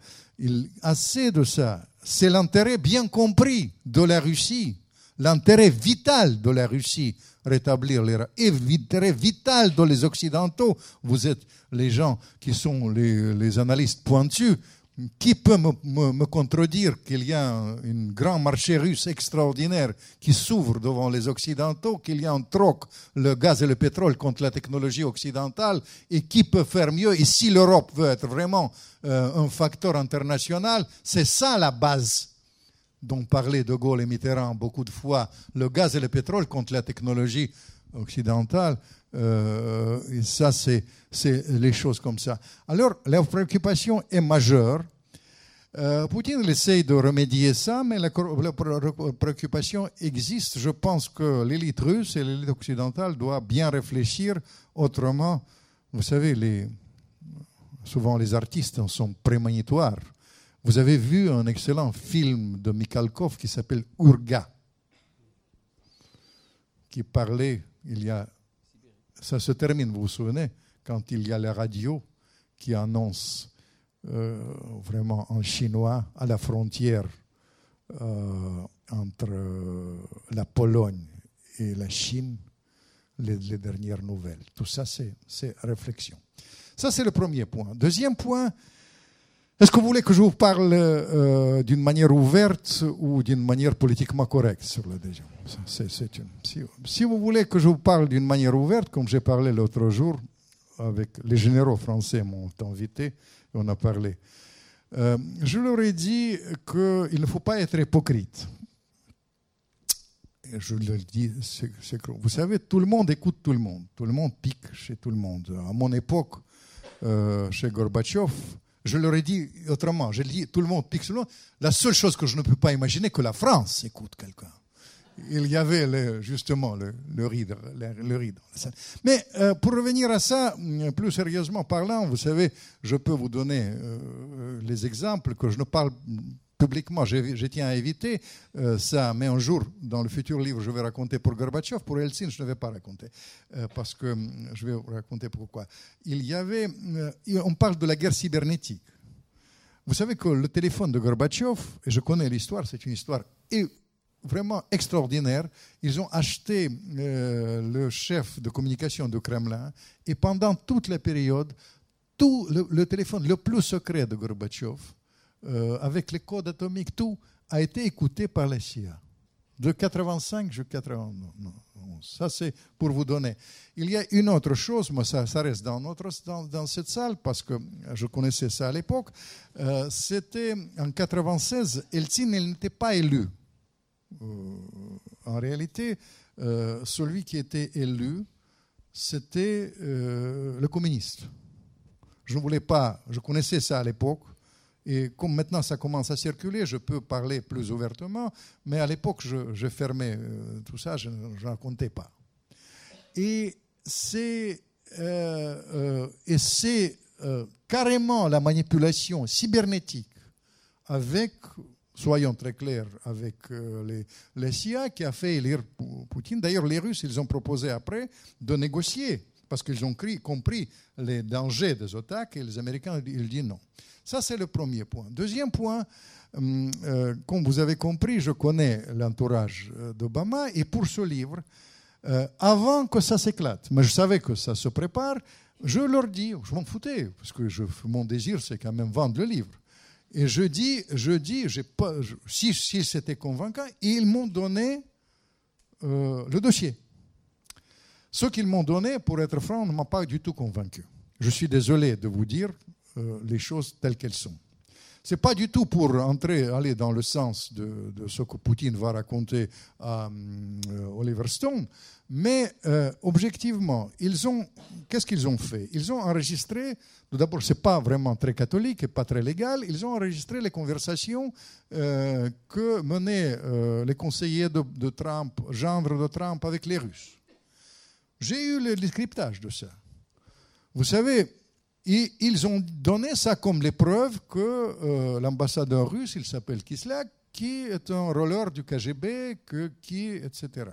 assez de ça. C'est l'intérêt bien compris de la Russie, l'intérêt vital de la Russie, rétablir les et l'intérêt vital de les Occidentaux. Vous êtes les gens qui sont les, les analystes pointus, qui peut me, contredire qu'il y a un, grand marché russe extraordinaire qui s'ouvre devant les Occidentaux, qu'il y a un troc, le gaz et le pétrole contre la technologie occidentale, et qui peut faire mieux Et si l'Europe veut être vraiment euh, un facteur international, c'est ça la base dont parlaient De Gaulle et Mitterrand beaucoup de fois, le gaz et le pétrole contre la technologie occidentale. Euh, et ça, c'est les choses comme ça. Alors, la préoccupation est majeure. Euh, Poutine essaie de remédier ça, mais la, préoccupation existe. Je pense que l'élite russe et l'élite occidentale doivent bien réfléchir autrement. Vous savez, les, souvent les artistes sont prémonitoires. Vous avez vu un excellent film de Mikhalkov qui s'appelle Urga, qui parlait il y a ça se termine, vous vous souvenez, quand il y a la radio qui annonce euh, vraiment en chinois à la frontière euh, entre euh, la Pologne et la Chine les, dernières nouvelles. Tout ça, c'est réflexion. Ça, c'est le premier point. Deuxième point, est-ce que vous voulez que je vous parle d'une manière ouverte ou d'une manière politiquement correcte sur le déjà si, vous voulez que je vous parle d'une manière ouverte, comme j'ai parlé l'autre jour, avec les généraux français m'ont invité, on a parlé. Euh, je leur ai dit qu'il ne faut pas être hypocrite. Je leur dis, vous savez, tout le monde écoute tout le monde, tout le monde pique chez tout le monde. À mon époque, euh, chez Gorbatchev, je leur ai dit autrement, j'ai dit, tout le monde pique sur le La seule chose que je ne peux pas imaginer, que la France écoute quelqu'un. Il y avait justement le, le rideau. Le, rideau. Mais euh, pour revenir à ça, euh, plus sérieusement parlant, vous savez, je peux vous donner euh, les exemples que je ne parle publiquement, je, tiens à éviter euh, ça, mais un jour, dans le futur livre, je vais raconter pour Gorbatchev, pour Helsinki, je ne vais pas raconter, euh, parce que hum, je vais vous raconter pourquoi. Il y avait, euh, on parle de la guerre cybernétique. Vous savez que le téléphone de Gorbatchev, et je connais l'histoire, c'est une histoire et vraiment extraordinaire. Ils ont acheté le chef de communication du Kremlin et pendant toute la période, tout le, le téléphone le plus secret de Gorbatchev, euh, avec les codes atomiques, tout a été écouté par la CIA. De 85 jusqu'à 91. Ça, c'est pour vous donner. Il y a une autre chose, moi, ça, reste dans, notre, dans, cette salle, parce que je connaissais ça à l'époque. Euh, C'était en 96, Eltsine, il n'était pas élu. Euh, en réalité, celui qui était élu, c'était le communiste. Je ne voulais pas, je connaissais ça à l'époque, et comme maintenant ça commence à circuler, je peux parler plus ouvertement, mais à l'époque, je, fermais euh, tout ça, je ne racontais pas. Et c'est euh, euh, euh, carrément la manipulation cybernétique avec, soyons très clairs, avec euh, les, les CIA qui a fait élire Pou- Poutine. D'ailleurs, les Russes, ils ont proposé après de négocier parce qu'ils ont compris les dangers des attaques et les Américains, ils disent non. Ça, c'est le premier point. Deuxième point, hum, euh, comme vous avez compris, je connais l'entourage euh, d'Obama et pour ce livre, euh, avant que ça s'éclate, mais je savais que ça se prépare, je leur dis, je m'en foutais, parce que mon désir, c'est quand même vendre le livre. Et je dis, je dis, si, si c'était convaincant, ils m'ont donné euh, le dossier. Ce qu'ils m'ont donné, pour être franc, ne m'a pas du tout convaincu. Je suis désolé de vous dire euh, les choses telles qu'elles sont. C'est pas du tout pour entrer, aller dans le sens de, ce que Poutine va raconter à euh, Oliver Stone, mais euh, objectivement, qu'est-ce qu'ils ont fait? Ils ont enregistré, tout d'abord, c'est pas vraiment très catholique et pas très légal, ils ont enregistré les conversations que menaient les conseillers de, de Trump, gendre de Trump, avec les Russes. J'ai eu le décryptage de ça. Vous savez, ils ont donné ça comme les preuves que euh, l'ambassadeur russe, il s'appelle Kislyak, qui est un roller du KGB, que, qui, etc.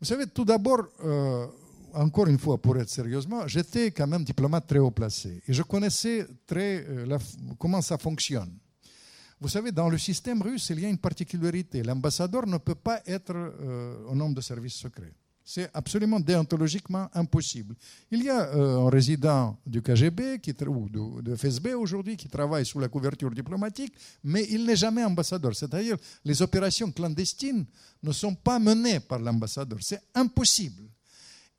Vous savez, tout d'abord, euh, encore une fois, pour être sérieusement, j'étais quand même diplomate très haut placé et je connaissais très euh, comment ça fonctionne. Vous savez, dans le système russe, il y a une particularité. L'ambassadeur ne peut pas être euh, un homme de service secret. C'est absolument déontologiquement impossible. Il y a euh, un résident du KGB ou de, FSB aujourd'hui qui travaille sous la couverture diplomatique, mais il n'est jamais ambassadeur. C'est-à-dire les opérations clandestines ne sont pas menées par l'ambassadeur. C'est impossible.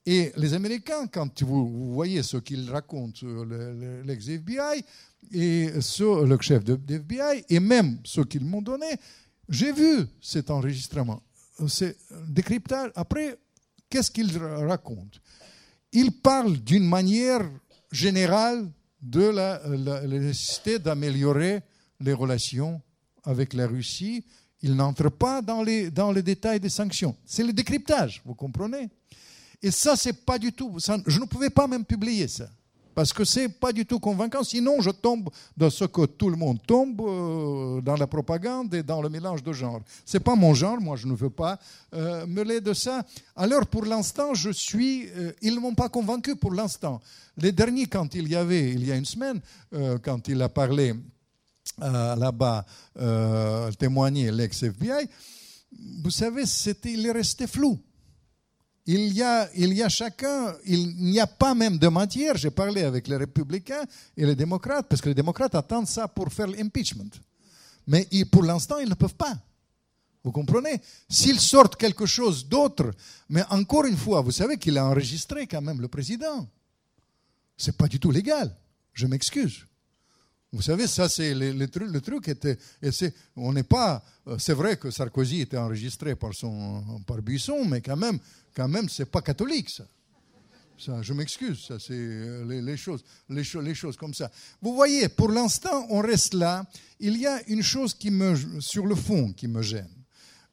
Et les Américains, quand vous, voyez ce qu'ils racontent, le- l'ex-FBI et ce- le chef de, de FBI, et même ce qu'ils m'ont donné, j'ai vu cet enregistrement. C'est décryptage. Après, qu'est-ce qu'ils ra- racontent Ils parlent d'une manière générale de la, nécessité d'améliorer les relations avec la Russie. Ils n'entrent pas dans les, dans les détails des sanctions. C'est le décryptage, vous comprenez? Et ça, c'est pas du tout. je ne pouvais pas même publier ça. Parce que c'est pas du tout convaincant. Sinon, je tombe dans ce que tout le monde tombe, euh, dans la propagande et dans le mélange de genres. C'est pas mon genre. Moi, je ne veux pas euh, mêler de ça. Alors, pour l'instant, je suis. euh, ils m'ont pas convaincu pour l'instant. Les derniers, quand il y avait, il y a une semaine, euh, quand il a parlé là-bas, témoigné l'ex-FBI, vous savez, c'était, il est resté flou. Il y, a, il y a chacun, il n'y a pas même de matière. J'ai parlé avec les républicains et les démocrates, parce que les démocrates attendent ça pour faire l'impeachment. Mais pour l'instant, ils ne peuvent pas. Vous comprenez? S'ils sortent quelque chose d'autre, mais encore une fois, vous savez qu'il a enregistré quand même le président. C'est pas du tout légal. Je m'excuse. Vous savez, ça, c'est le, truc. Le truc était, on n'est pas. euh, C'est vrai que Sarkozy était enregistré par son, par Buisson, mais quand même, quand même, c'est pas catholique ça. Ça, je m'excuse, ça c'est euh, les, choses, les, cho- les choses comme ça. Vous voyez, pour l'instant, on reste là. Il y a une chose qui me, sur le fond, qui me gêne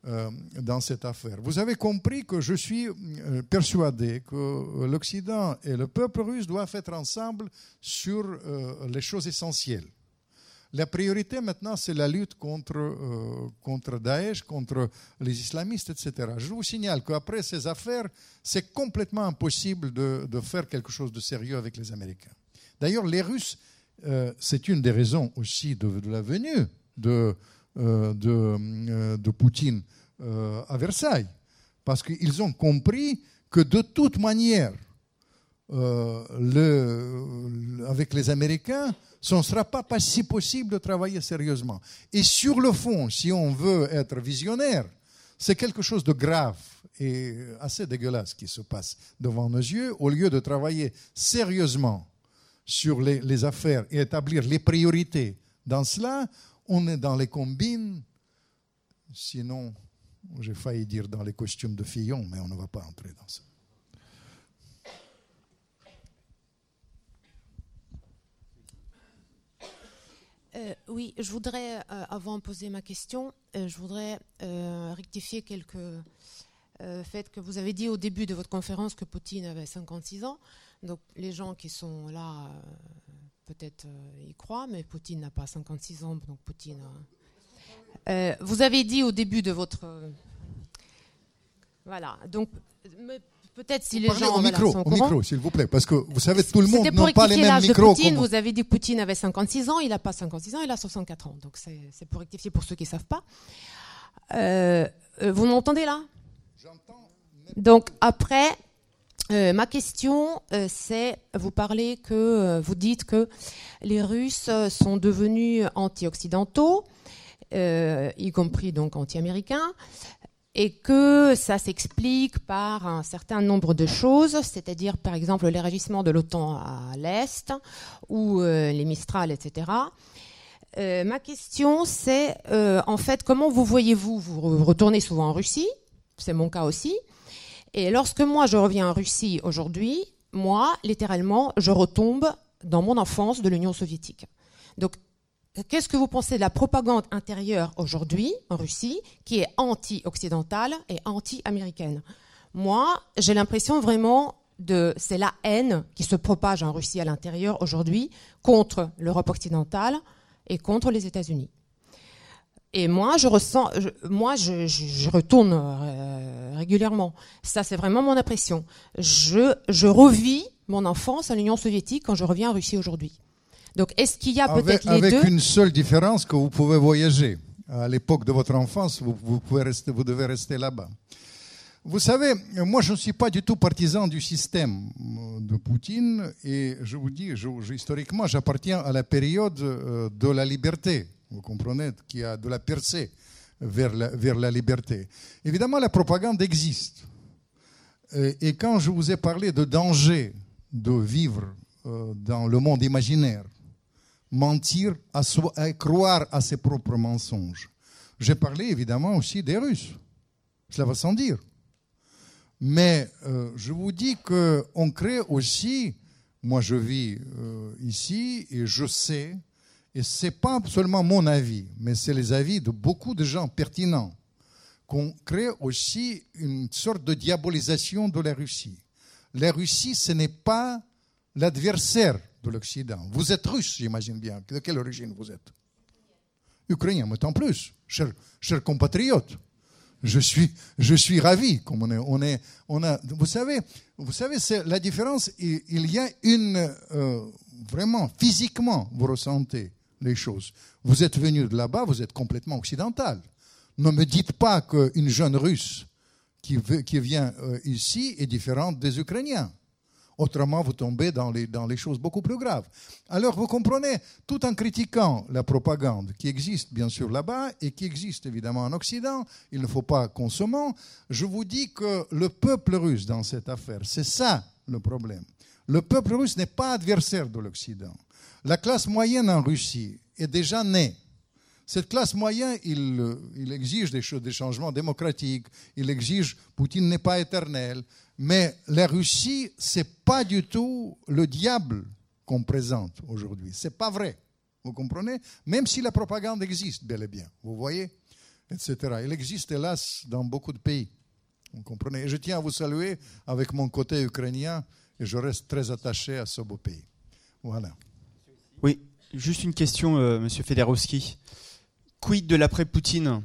euh, dans cette affaire. Vous avez compris que je suis euh, persuadé que l'Occident et le peuple russe doivent être ensemble sur les choses essentielles. La priorité maintenant, c'est la lutte contre, euh, contre Daesh, contre les islamistes, etc. Je vous signale qu'après ces affaires, c'est complètement impossible de, de faire quelque chose de sérieux avec les Américains. D'ailleurs, les Russes, euh, c'est une des raisons aussi de, la venue de, euh, de, Poutine à Versailles. Parce qu'ils ont compris que de toute manière, avec les Américains, ce ne sera pas, si possible de travailler sérieusement. Et sur le fond, si on veut être visionnaire, c'est quelque chose de grave et assez dégueulasse qui se passe devant nos yeux. Au lieu de travailler sérieusement sur les, les affaires et établir les priorités dans cela, on est dans les combines, sinon, j'ai failli dire dans les costumes de Fillon, mais on ne va pas entrer dans ça. Euh, oui, je voudrais, euh, avant de poser ma question, euh, je voudrais rectifier quelques faits que vous avez dit au début de votre conférence que Poutine avait 56 ans. Donc les gens qui sont là, peut-être y croient, mais Poutine n'a pas 56 ans, donc Poutine vous avez dit au début de votre... voilà, donc peut-être si les Parlez gens au voilà, micro, sont au au courant. micro, s'il vous plaît, parce que vous savez, tout le monde n'a pas les mêmes micros. Poutine. Vous avez dit que Poutine avait 56 ans. Il n'a pas 56 ans, il a 64 ans. Donc c'est pour rectifier pour ceux qui ne savent pas. Euh, euh, vous m'entendez là? Donc après, euh, ma question, euh, c'est vous parlez que vous dites que les Russes sont devenus anti-occidentaux, euh, y compris donc anti-américains et que ça s'explique par un certain nombre de choses, c'est-à-dire par exemple l'élargissement de l'OTAN à l'Est ou euh, les Mistral, etc. Euh, ma question, c'est euh, en fait comment vous voyez-vous Vous re- retournez souvent en Russie, c'est mon cas aussi. Et lorsque moi je reviens en Russie aujourd'hui, moi, littéralement, je retombe dans mon enfance de l'Union soviétique. Donc Qu'est-ce que vous pensez de la propagande intérieure aujourd'hui en Russie qui est anti-occidentale et anti-américaine? Moi, j'ai l'impression vraiment de c'est la haine qui se propage en Russie à l'intérieur aujourd'hui contre l'Europe occidentale et contre les États-Unis. Et moi, je ressens, moi, je retourne euh, régulièrement. Ça, c'est vraiment mon impression. Je, je revis mon enfance à l'Union soviétique quand je reviens en Russie aujourd'hui. Donc, est-ce qu'il y a Avec, peut-être les avec deux une seule différence que vous pouvez voyager. À l'époque de votre enfance, vous, vous, pouvez rester, vous devez rester là-bas. Vous savez, moi, je ne suis pas du tout partisan du système euh, de Poutine et je vous dis, je- je- historiquement, j'appartiens à la période euh, de la liberté, vous comprenez, qui a de la percée vers la, vers la liberté. Évidemment, la propagande existe. Et, et quand je vous ai parlé de danger de vivre euh, dans le monde imaginaire, mentir, croire à ses propres mensonges. J'ai parlé évidemment aussi des Russes. Cela va sans dire. Mais euh, je vous dis qu'on crée aussi, moi je vis euh, ici et je sais, et ce n'est pas seulement mon avis, mais c'est les avis de beaucoup de gens pertinents, qu'on crée aussi une sorte de diabolisation de la Russie. La Russie, ce n'est pas l'adversaire de l'Occident. Vous êtes russe, j'imagine bien. De quelle origine vous êtes? Ukrainien, mais tant plus, chers chers compatriotes. Je suis, je suis ravi. Comme on est, on est, on a, vous savez, vous savez, c'est la différence. Il, il y a une euh, vraiment physiquement, vous ressentez les choses. Vous êtes venu de là-bas, vous êtes complètement occidental. Ne me dites pas qu'une jeune Russe qui, veut- qui vient euh, ici est différente des Ukrainiens. Autrement, vous tombez dans les, dans les choses beaucoup plus graves. Alors, vous comprenez, tout en critiquant la propagande qui existe bien sûr là-bas et qui existe évidemment en Occident, il ne faut pas consommer, je vous dis que le peuple russe dans cette affaire, c'est ça le problème. Le peuple russe n'est pas adversaire de l'Occident. La classe moyenne en Russie est déjà née. Cette classe moyenne, il, euh, il exige des, choses, des changements démocratiques, il exige, Poutine n'est pas éternel, Mais la Russie, c'est pas du tout le diable qu'on présente aujourd'hui. C'est pas vrai. Vous comprenez? Même si la propagande existe bel et bien, vous voyez, etc. Elle existe hélas dans beaucoup de pays. Vous comprenez? Et je tiens à vous saluer avec mon côté ukrainien et je reste très attaché à ce beau pays. Voilà. Oui, juste une question, euh, Monsieur Federowski. Quid de l'après-Poutine?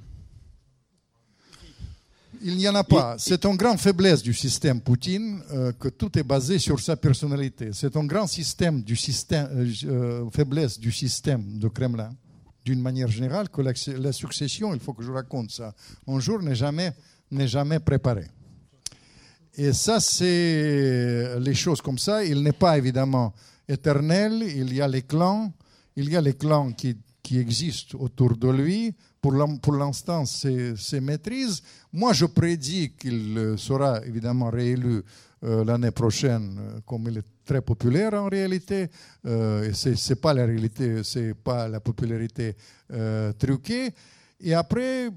Il n'y en a pas. C'est une grande faiblesse du système Poutine euh, que tout est basé sur sa personnalité. C'est un grand système du système, euh, euh, faiblesse du système de Kremlin, d'une manière générale, que la, la succession, il faut que je raconte ça, un jour n'est jamais, n'est jamais préparée. Et ça, c'est les choses comme ça. Il n'est pas évidemment éternel. Il y a les clans. Il y a les clans qui, qui existent autour de lui. Pour l'instant, c'est maîtrise. Moi, je prédis qu'il sera évidemment réélu euh, l'année prochaine, euh, comme il est très populaire en réalité. Euh, Ce n'est pas la réalité, c'est pas la popularité euh, truquée. Et après,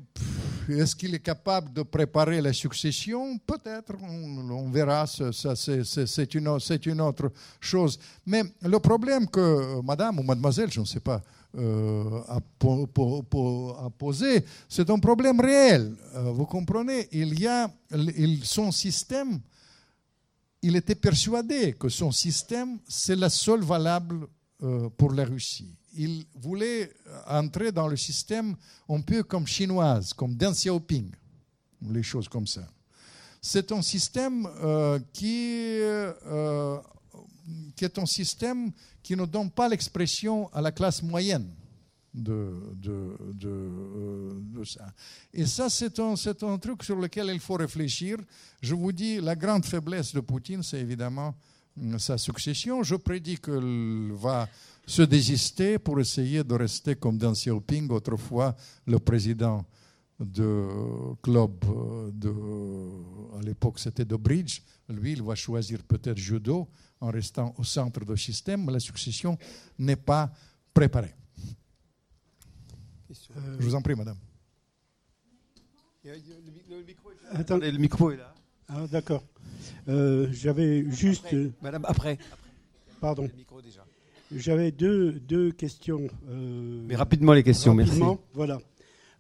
est-ce qu'il est capable de préparer la succession? Peut-être, on, on, verra, c'est une, autre chose. Mais le problème que madame ou mademoiselle, je ne sais pas, euh, a, po, po, po, a, posé, c'est un problème réel. Euh, vous comprenez Il y a son système, il était persuadé que son système, c'est la seule valable euh, pour la Russie il voulait entrer dans le système un peu comme chinoise, comme Deng Xiaoping, les choses comme ça. C'est un système qui, qui, est un système qui ne donne pas l'expression à la classe moyenne de, de, euh, de ça. Et ça, c'est un, un truc sur lequel il faut réfléchir. Je vous dis, la grande faiblesse de Poutine, c'est évidemment sa succession. Je prédis qu'il va se désister pour essayer de rester comme Deng Xiaoping, autrefois le président de club de, à l'époque c'était de bridge. Lui, il va choisir peut-être judo en restant au centre du système, mais la succession n'est pas préparée. Euh, Je vous en prie, madame. Le micro, Attendez, le micro est là. Ah, D'accord. Euh, J'avais juste. Après. Madame, après. Pardon. Le micro déjà. J'avais deux, deux questions. Euh, Mais rapidement les questions, rapidement, merci. Voilà.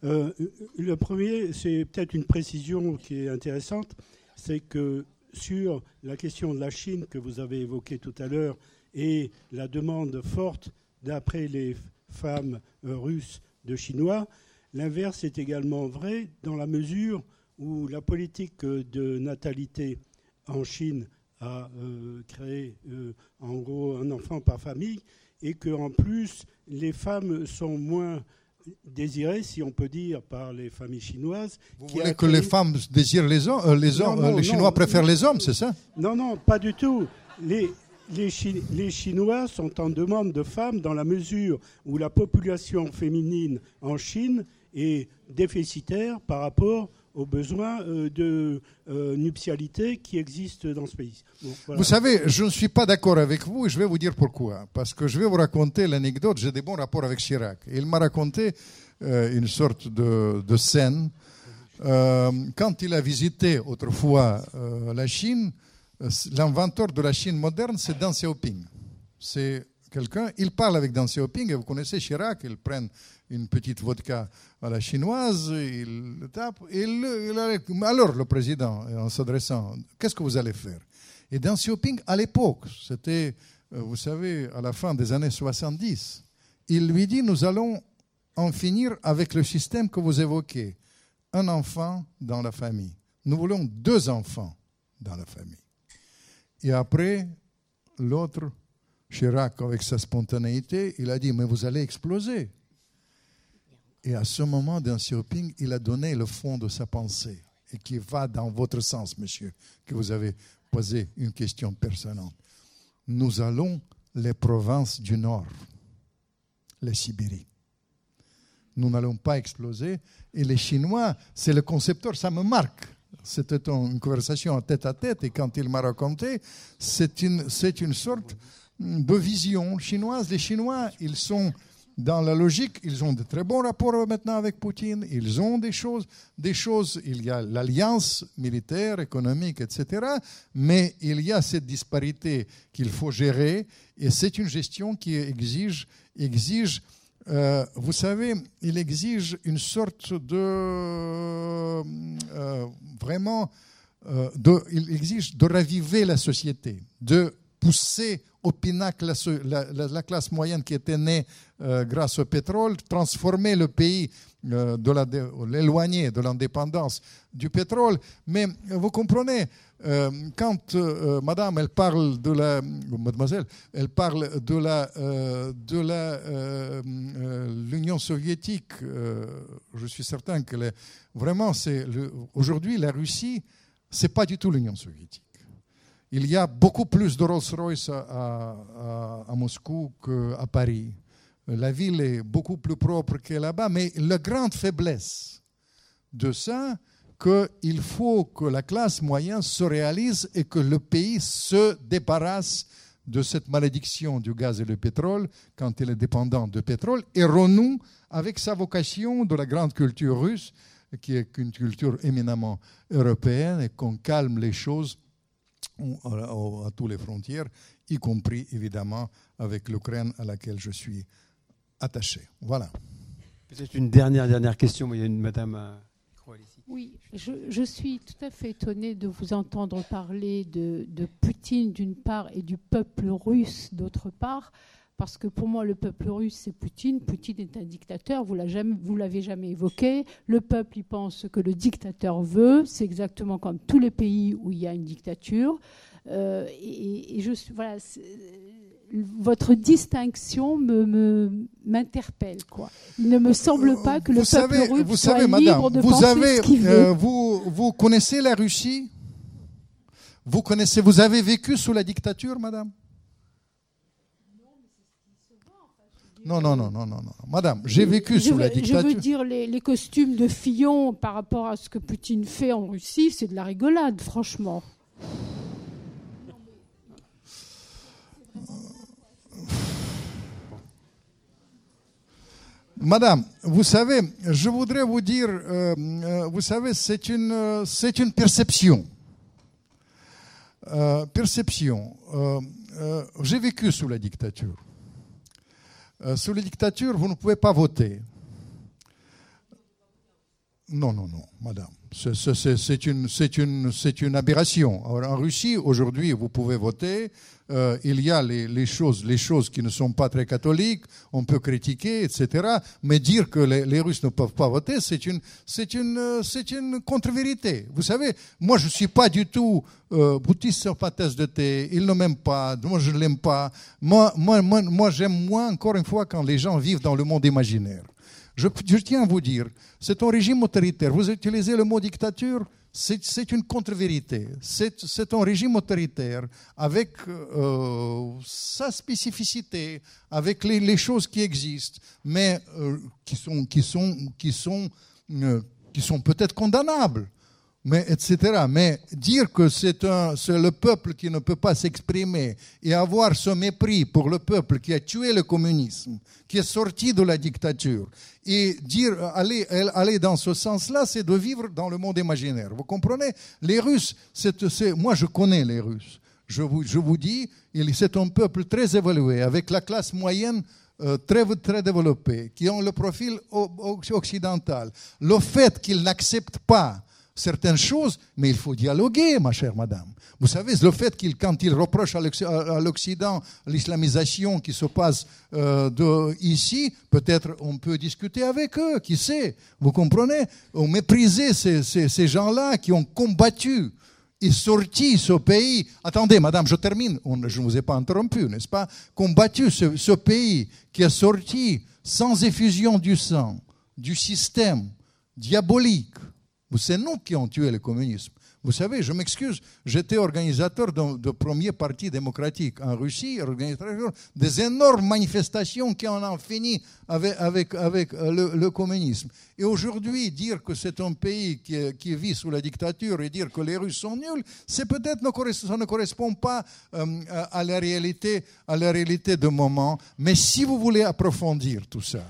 Euh, le premier, c'est peut-être une précision qui est intéressante, c'est que sur la question de la Chine que vous avez évoquée tout à l'heure et la demande forte d'après les femmes euh, russes de Chinois, l'inverse est également vrai dans la mesure où la politique de natalité en Chine à euh, créer euh, en gros un enfant par famille et qu'en plus les femmes sont moins désirées, si on peut dire, par les familles chinoises. Vous voulez que les femmes désirent les hommes, euh, les, hommes, non, non, les Chinois non, préfèrent les hommes, c'est ça Non, non, pas du tout. Les, les, Chi les, Chinois sont en demande de femmes dans la mesure où la population féminine en Chine est déficitaire par rapport aux besoins euh, de euh, nuptialité qui existent dans ce pays. Vous savez, je ne suis pas d'accord avec vous et je vais vous dire pourquoi. Parce que je vais vous raconter l'anecdote, j'ai des bons rapports avec Chirac. Il m'a raconté euh, une sorte de, scène. Quand il a visité autrefois la Chine, l'inventeur de la Chine moderne, c'est Deng Xiaoping. C'est quelqu'un, il parle avec Deng Xiaoping, et vous connaissez Chirac, ils prennent une petite vodka à la chinoise, il le tape. Et alors, le président, en s'adressant, qu'est-ce que vous allez faire? Et Deng Xiaoping, à l'époque, c'était, vous savez, à la fin des années 70, il lui dit, nous allons en finir avec le système que vous évoquez. Un enfant dans la famille. Nous voulons deux enfants dans la famille. Et après, l'autre, Chirac, avec sa spontanéité, il a dit, mais vous allez exploser. Et à ce moment, Deng Xiaoping, il a donné le fond de sa pensée, et qui va dans votre sens, monsieur, que vous avez posé une question personnelle. Nous allons les provinces du Nord, les Sibéries. Nous n'allons pas exploser. Et les Chinois, c'est le concepteur, ça me marque. C'était une conversation en tête à tête, et quand il m'a raconté, c'est une, c'est une sorte de vision chinoise. Les Chinois, ils sont dans la logique, ils ont de très bons rapports maintenant avec Poutine. Ils ont des choses, des choses. Il y a l'alliance militaire, économique, etc. Mais il y a cette disparité qu'il faut gérer, et c'est une gestion qui exige, exige. Euh, vous savez, il exige une sorte de euh, vraiment, euh, de, il exige de raviver la société, de pousser au pinacle la, classe moyenne qui était née euh, grâce au pétrole, transformer le pays, euh, l'éloigner de l'indépendance du pétrole. Mais vous comprenez, euh, quand Madame elle parle de la, Mademoiselle, elle parle de la, de la l'Union soviétique, je suis certain que vraiment c'est aujourd'hui la Russie, c'est pas du tout l'Union soviétique. Il y a beaucoup plus de Rolls-Royce à, Moscou qu'à Paris. La ville est beaucoup plus propre que là-bas, mais la grande faiblesse de ça, qu'il faut que la classe moyenne se réalise et que le pays se débarrasse de cette malédiction du gaz et du pétrole quand il est dépendant de pétrole et renoue avec sa vocation de la grande culture russe, qui est une culture éminemment européenne, et qu'on calme les choses à toutes les frontières, y compris évidemment avec l'Ukraine à laquelle je suis attaché. Voilà. Peut-être une dernière, dernière question, mais il y a une madame. Euh, oui, je, je, suis tout à fait étonnée de vous entendre parler de, de Poutine d'une part et du peuple russe d'autre part parce que pour moi, le peuple russe, c'est Poutine. Poutine est un dictateur, vous ne l'avez jamais évoqué. Le peuple, il pense ce que le dictateur veut. C'est exactement comme tous les pays où il y a une dictature. Euh, et, je voilà, votre distinction me, m'interpelle. Quoi. Il ne me semble pas que le peuple russe vous soit savez, libre de vous penser avez, ce qu'il euh, veut. vous, vous connaissez la Russie? Vous connaissez, vous avez vécu sous la dictature, madame? Non, non, non, non, non, non. Madame, j'ai vécu sous la dictature. Je veux dire, les, costumes de Fillon par rapport à ce que Poutine fait en Russie, c'est de la rigolade, franchement. Madame, vous savez, je voudrais vous dire, euh, euh, vous savez, c'est une, euh, c'est une perception. perception. j'ai vécu sous la dictature. Euh, sous la dictature, vous ne pouvez pas voter. Non, non, non, madame. C'est une, aberration. en Russie, aujourd'hui, vous pouvez voter. Euh, il y a les, choses, qui ne sont pas très catholiques, on peut critiquer, etc. Mais dire que les, Russes ne peuvent pas voter, c'est une, contre-vérité. Vous savez, moi, je ne suis pas du tout euh, boutiste sur tasse de thé. Il ne m'aime pas. Moi, je ne l'aime pas. Moi, moi, moi j'aime moins, encore une fois, quand les gens vivent dans le monde imaginaire. Je, tiens à vous dire, c'est un régime autoritaire. Vous utilisez le mot dictature c'est une contre-vérité. C'est un régime autoritaire avec euh, sa spécificité, avec les, choses qui existent, mais euh, euh, qui sont peut-être condamnables mais etc. Mais dire que c'est le peuple qui ne peut pas s'exprimer et avoir ce mépris pour le peuple qui a tué le communisme, qui est sorti de la dictature, et dire aller, aller dans ce sens-là, c'est de vivre dans le monde imaginaire. Vous comprenez? Les Russes, moi je connais les Russes. Je vous, je vous dis, c'est un peuple très évolué, avec la classe moyenne euh, très, très développée, qui ont le profil occidental. Le fait qu'ils n'acceptent pas certaines choses, mais il faut dialoguer, ma chère madame. Vous savez, le fait qu'il, quand il reproche à l'Occident l'islamisation qui se passe euh, de, ici, peut-être on peut discuter avec eux, qui sait, vous comprenez? On méprisait ces, ces, gens-là qui ont combattu et sorti ce pays. Attendez, madame, je termine. je ne vous ai pas interrompu, n'est-ce pas? Combattu ce, ce pays qui est sorti sans effusion du sang, du système diabolique C'est nous qui avons tué le communisme. Vous savez, je m'excuse, j'étais organisateur de, premier parti démocratique en Russie, organisateur des énormes manifestations qui en ont fini avec, avec le, communisme. Et aujourd'hui, dire que c'est un pays qui, qui, vit sous la dictature et dire que les Russes sont nuls, c'est peut-être ça ne correspond pas euh, à la réalité, à la réalité de moment. Mais si vous voulez approfondir tout ça,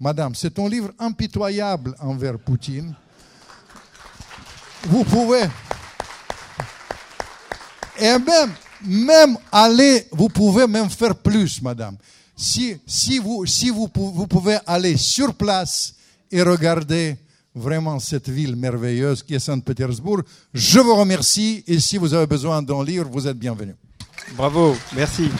Madame, c'est un livre impitoyable envers Poutine. Vous pouvez, et même, même aller, vous pouvez même faire plus, madame. Si, si, vous, si vous, vous pouvez aller sur place et regarder vraiment cette ville merveilleuse qui est Saint-Pétersbourg, je vous remercie et si vous avez besoin d'en lire, vous êtes bienvenue. Bravo, merci.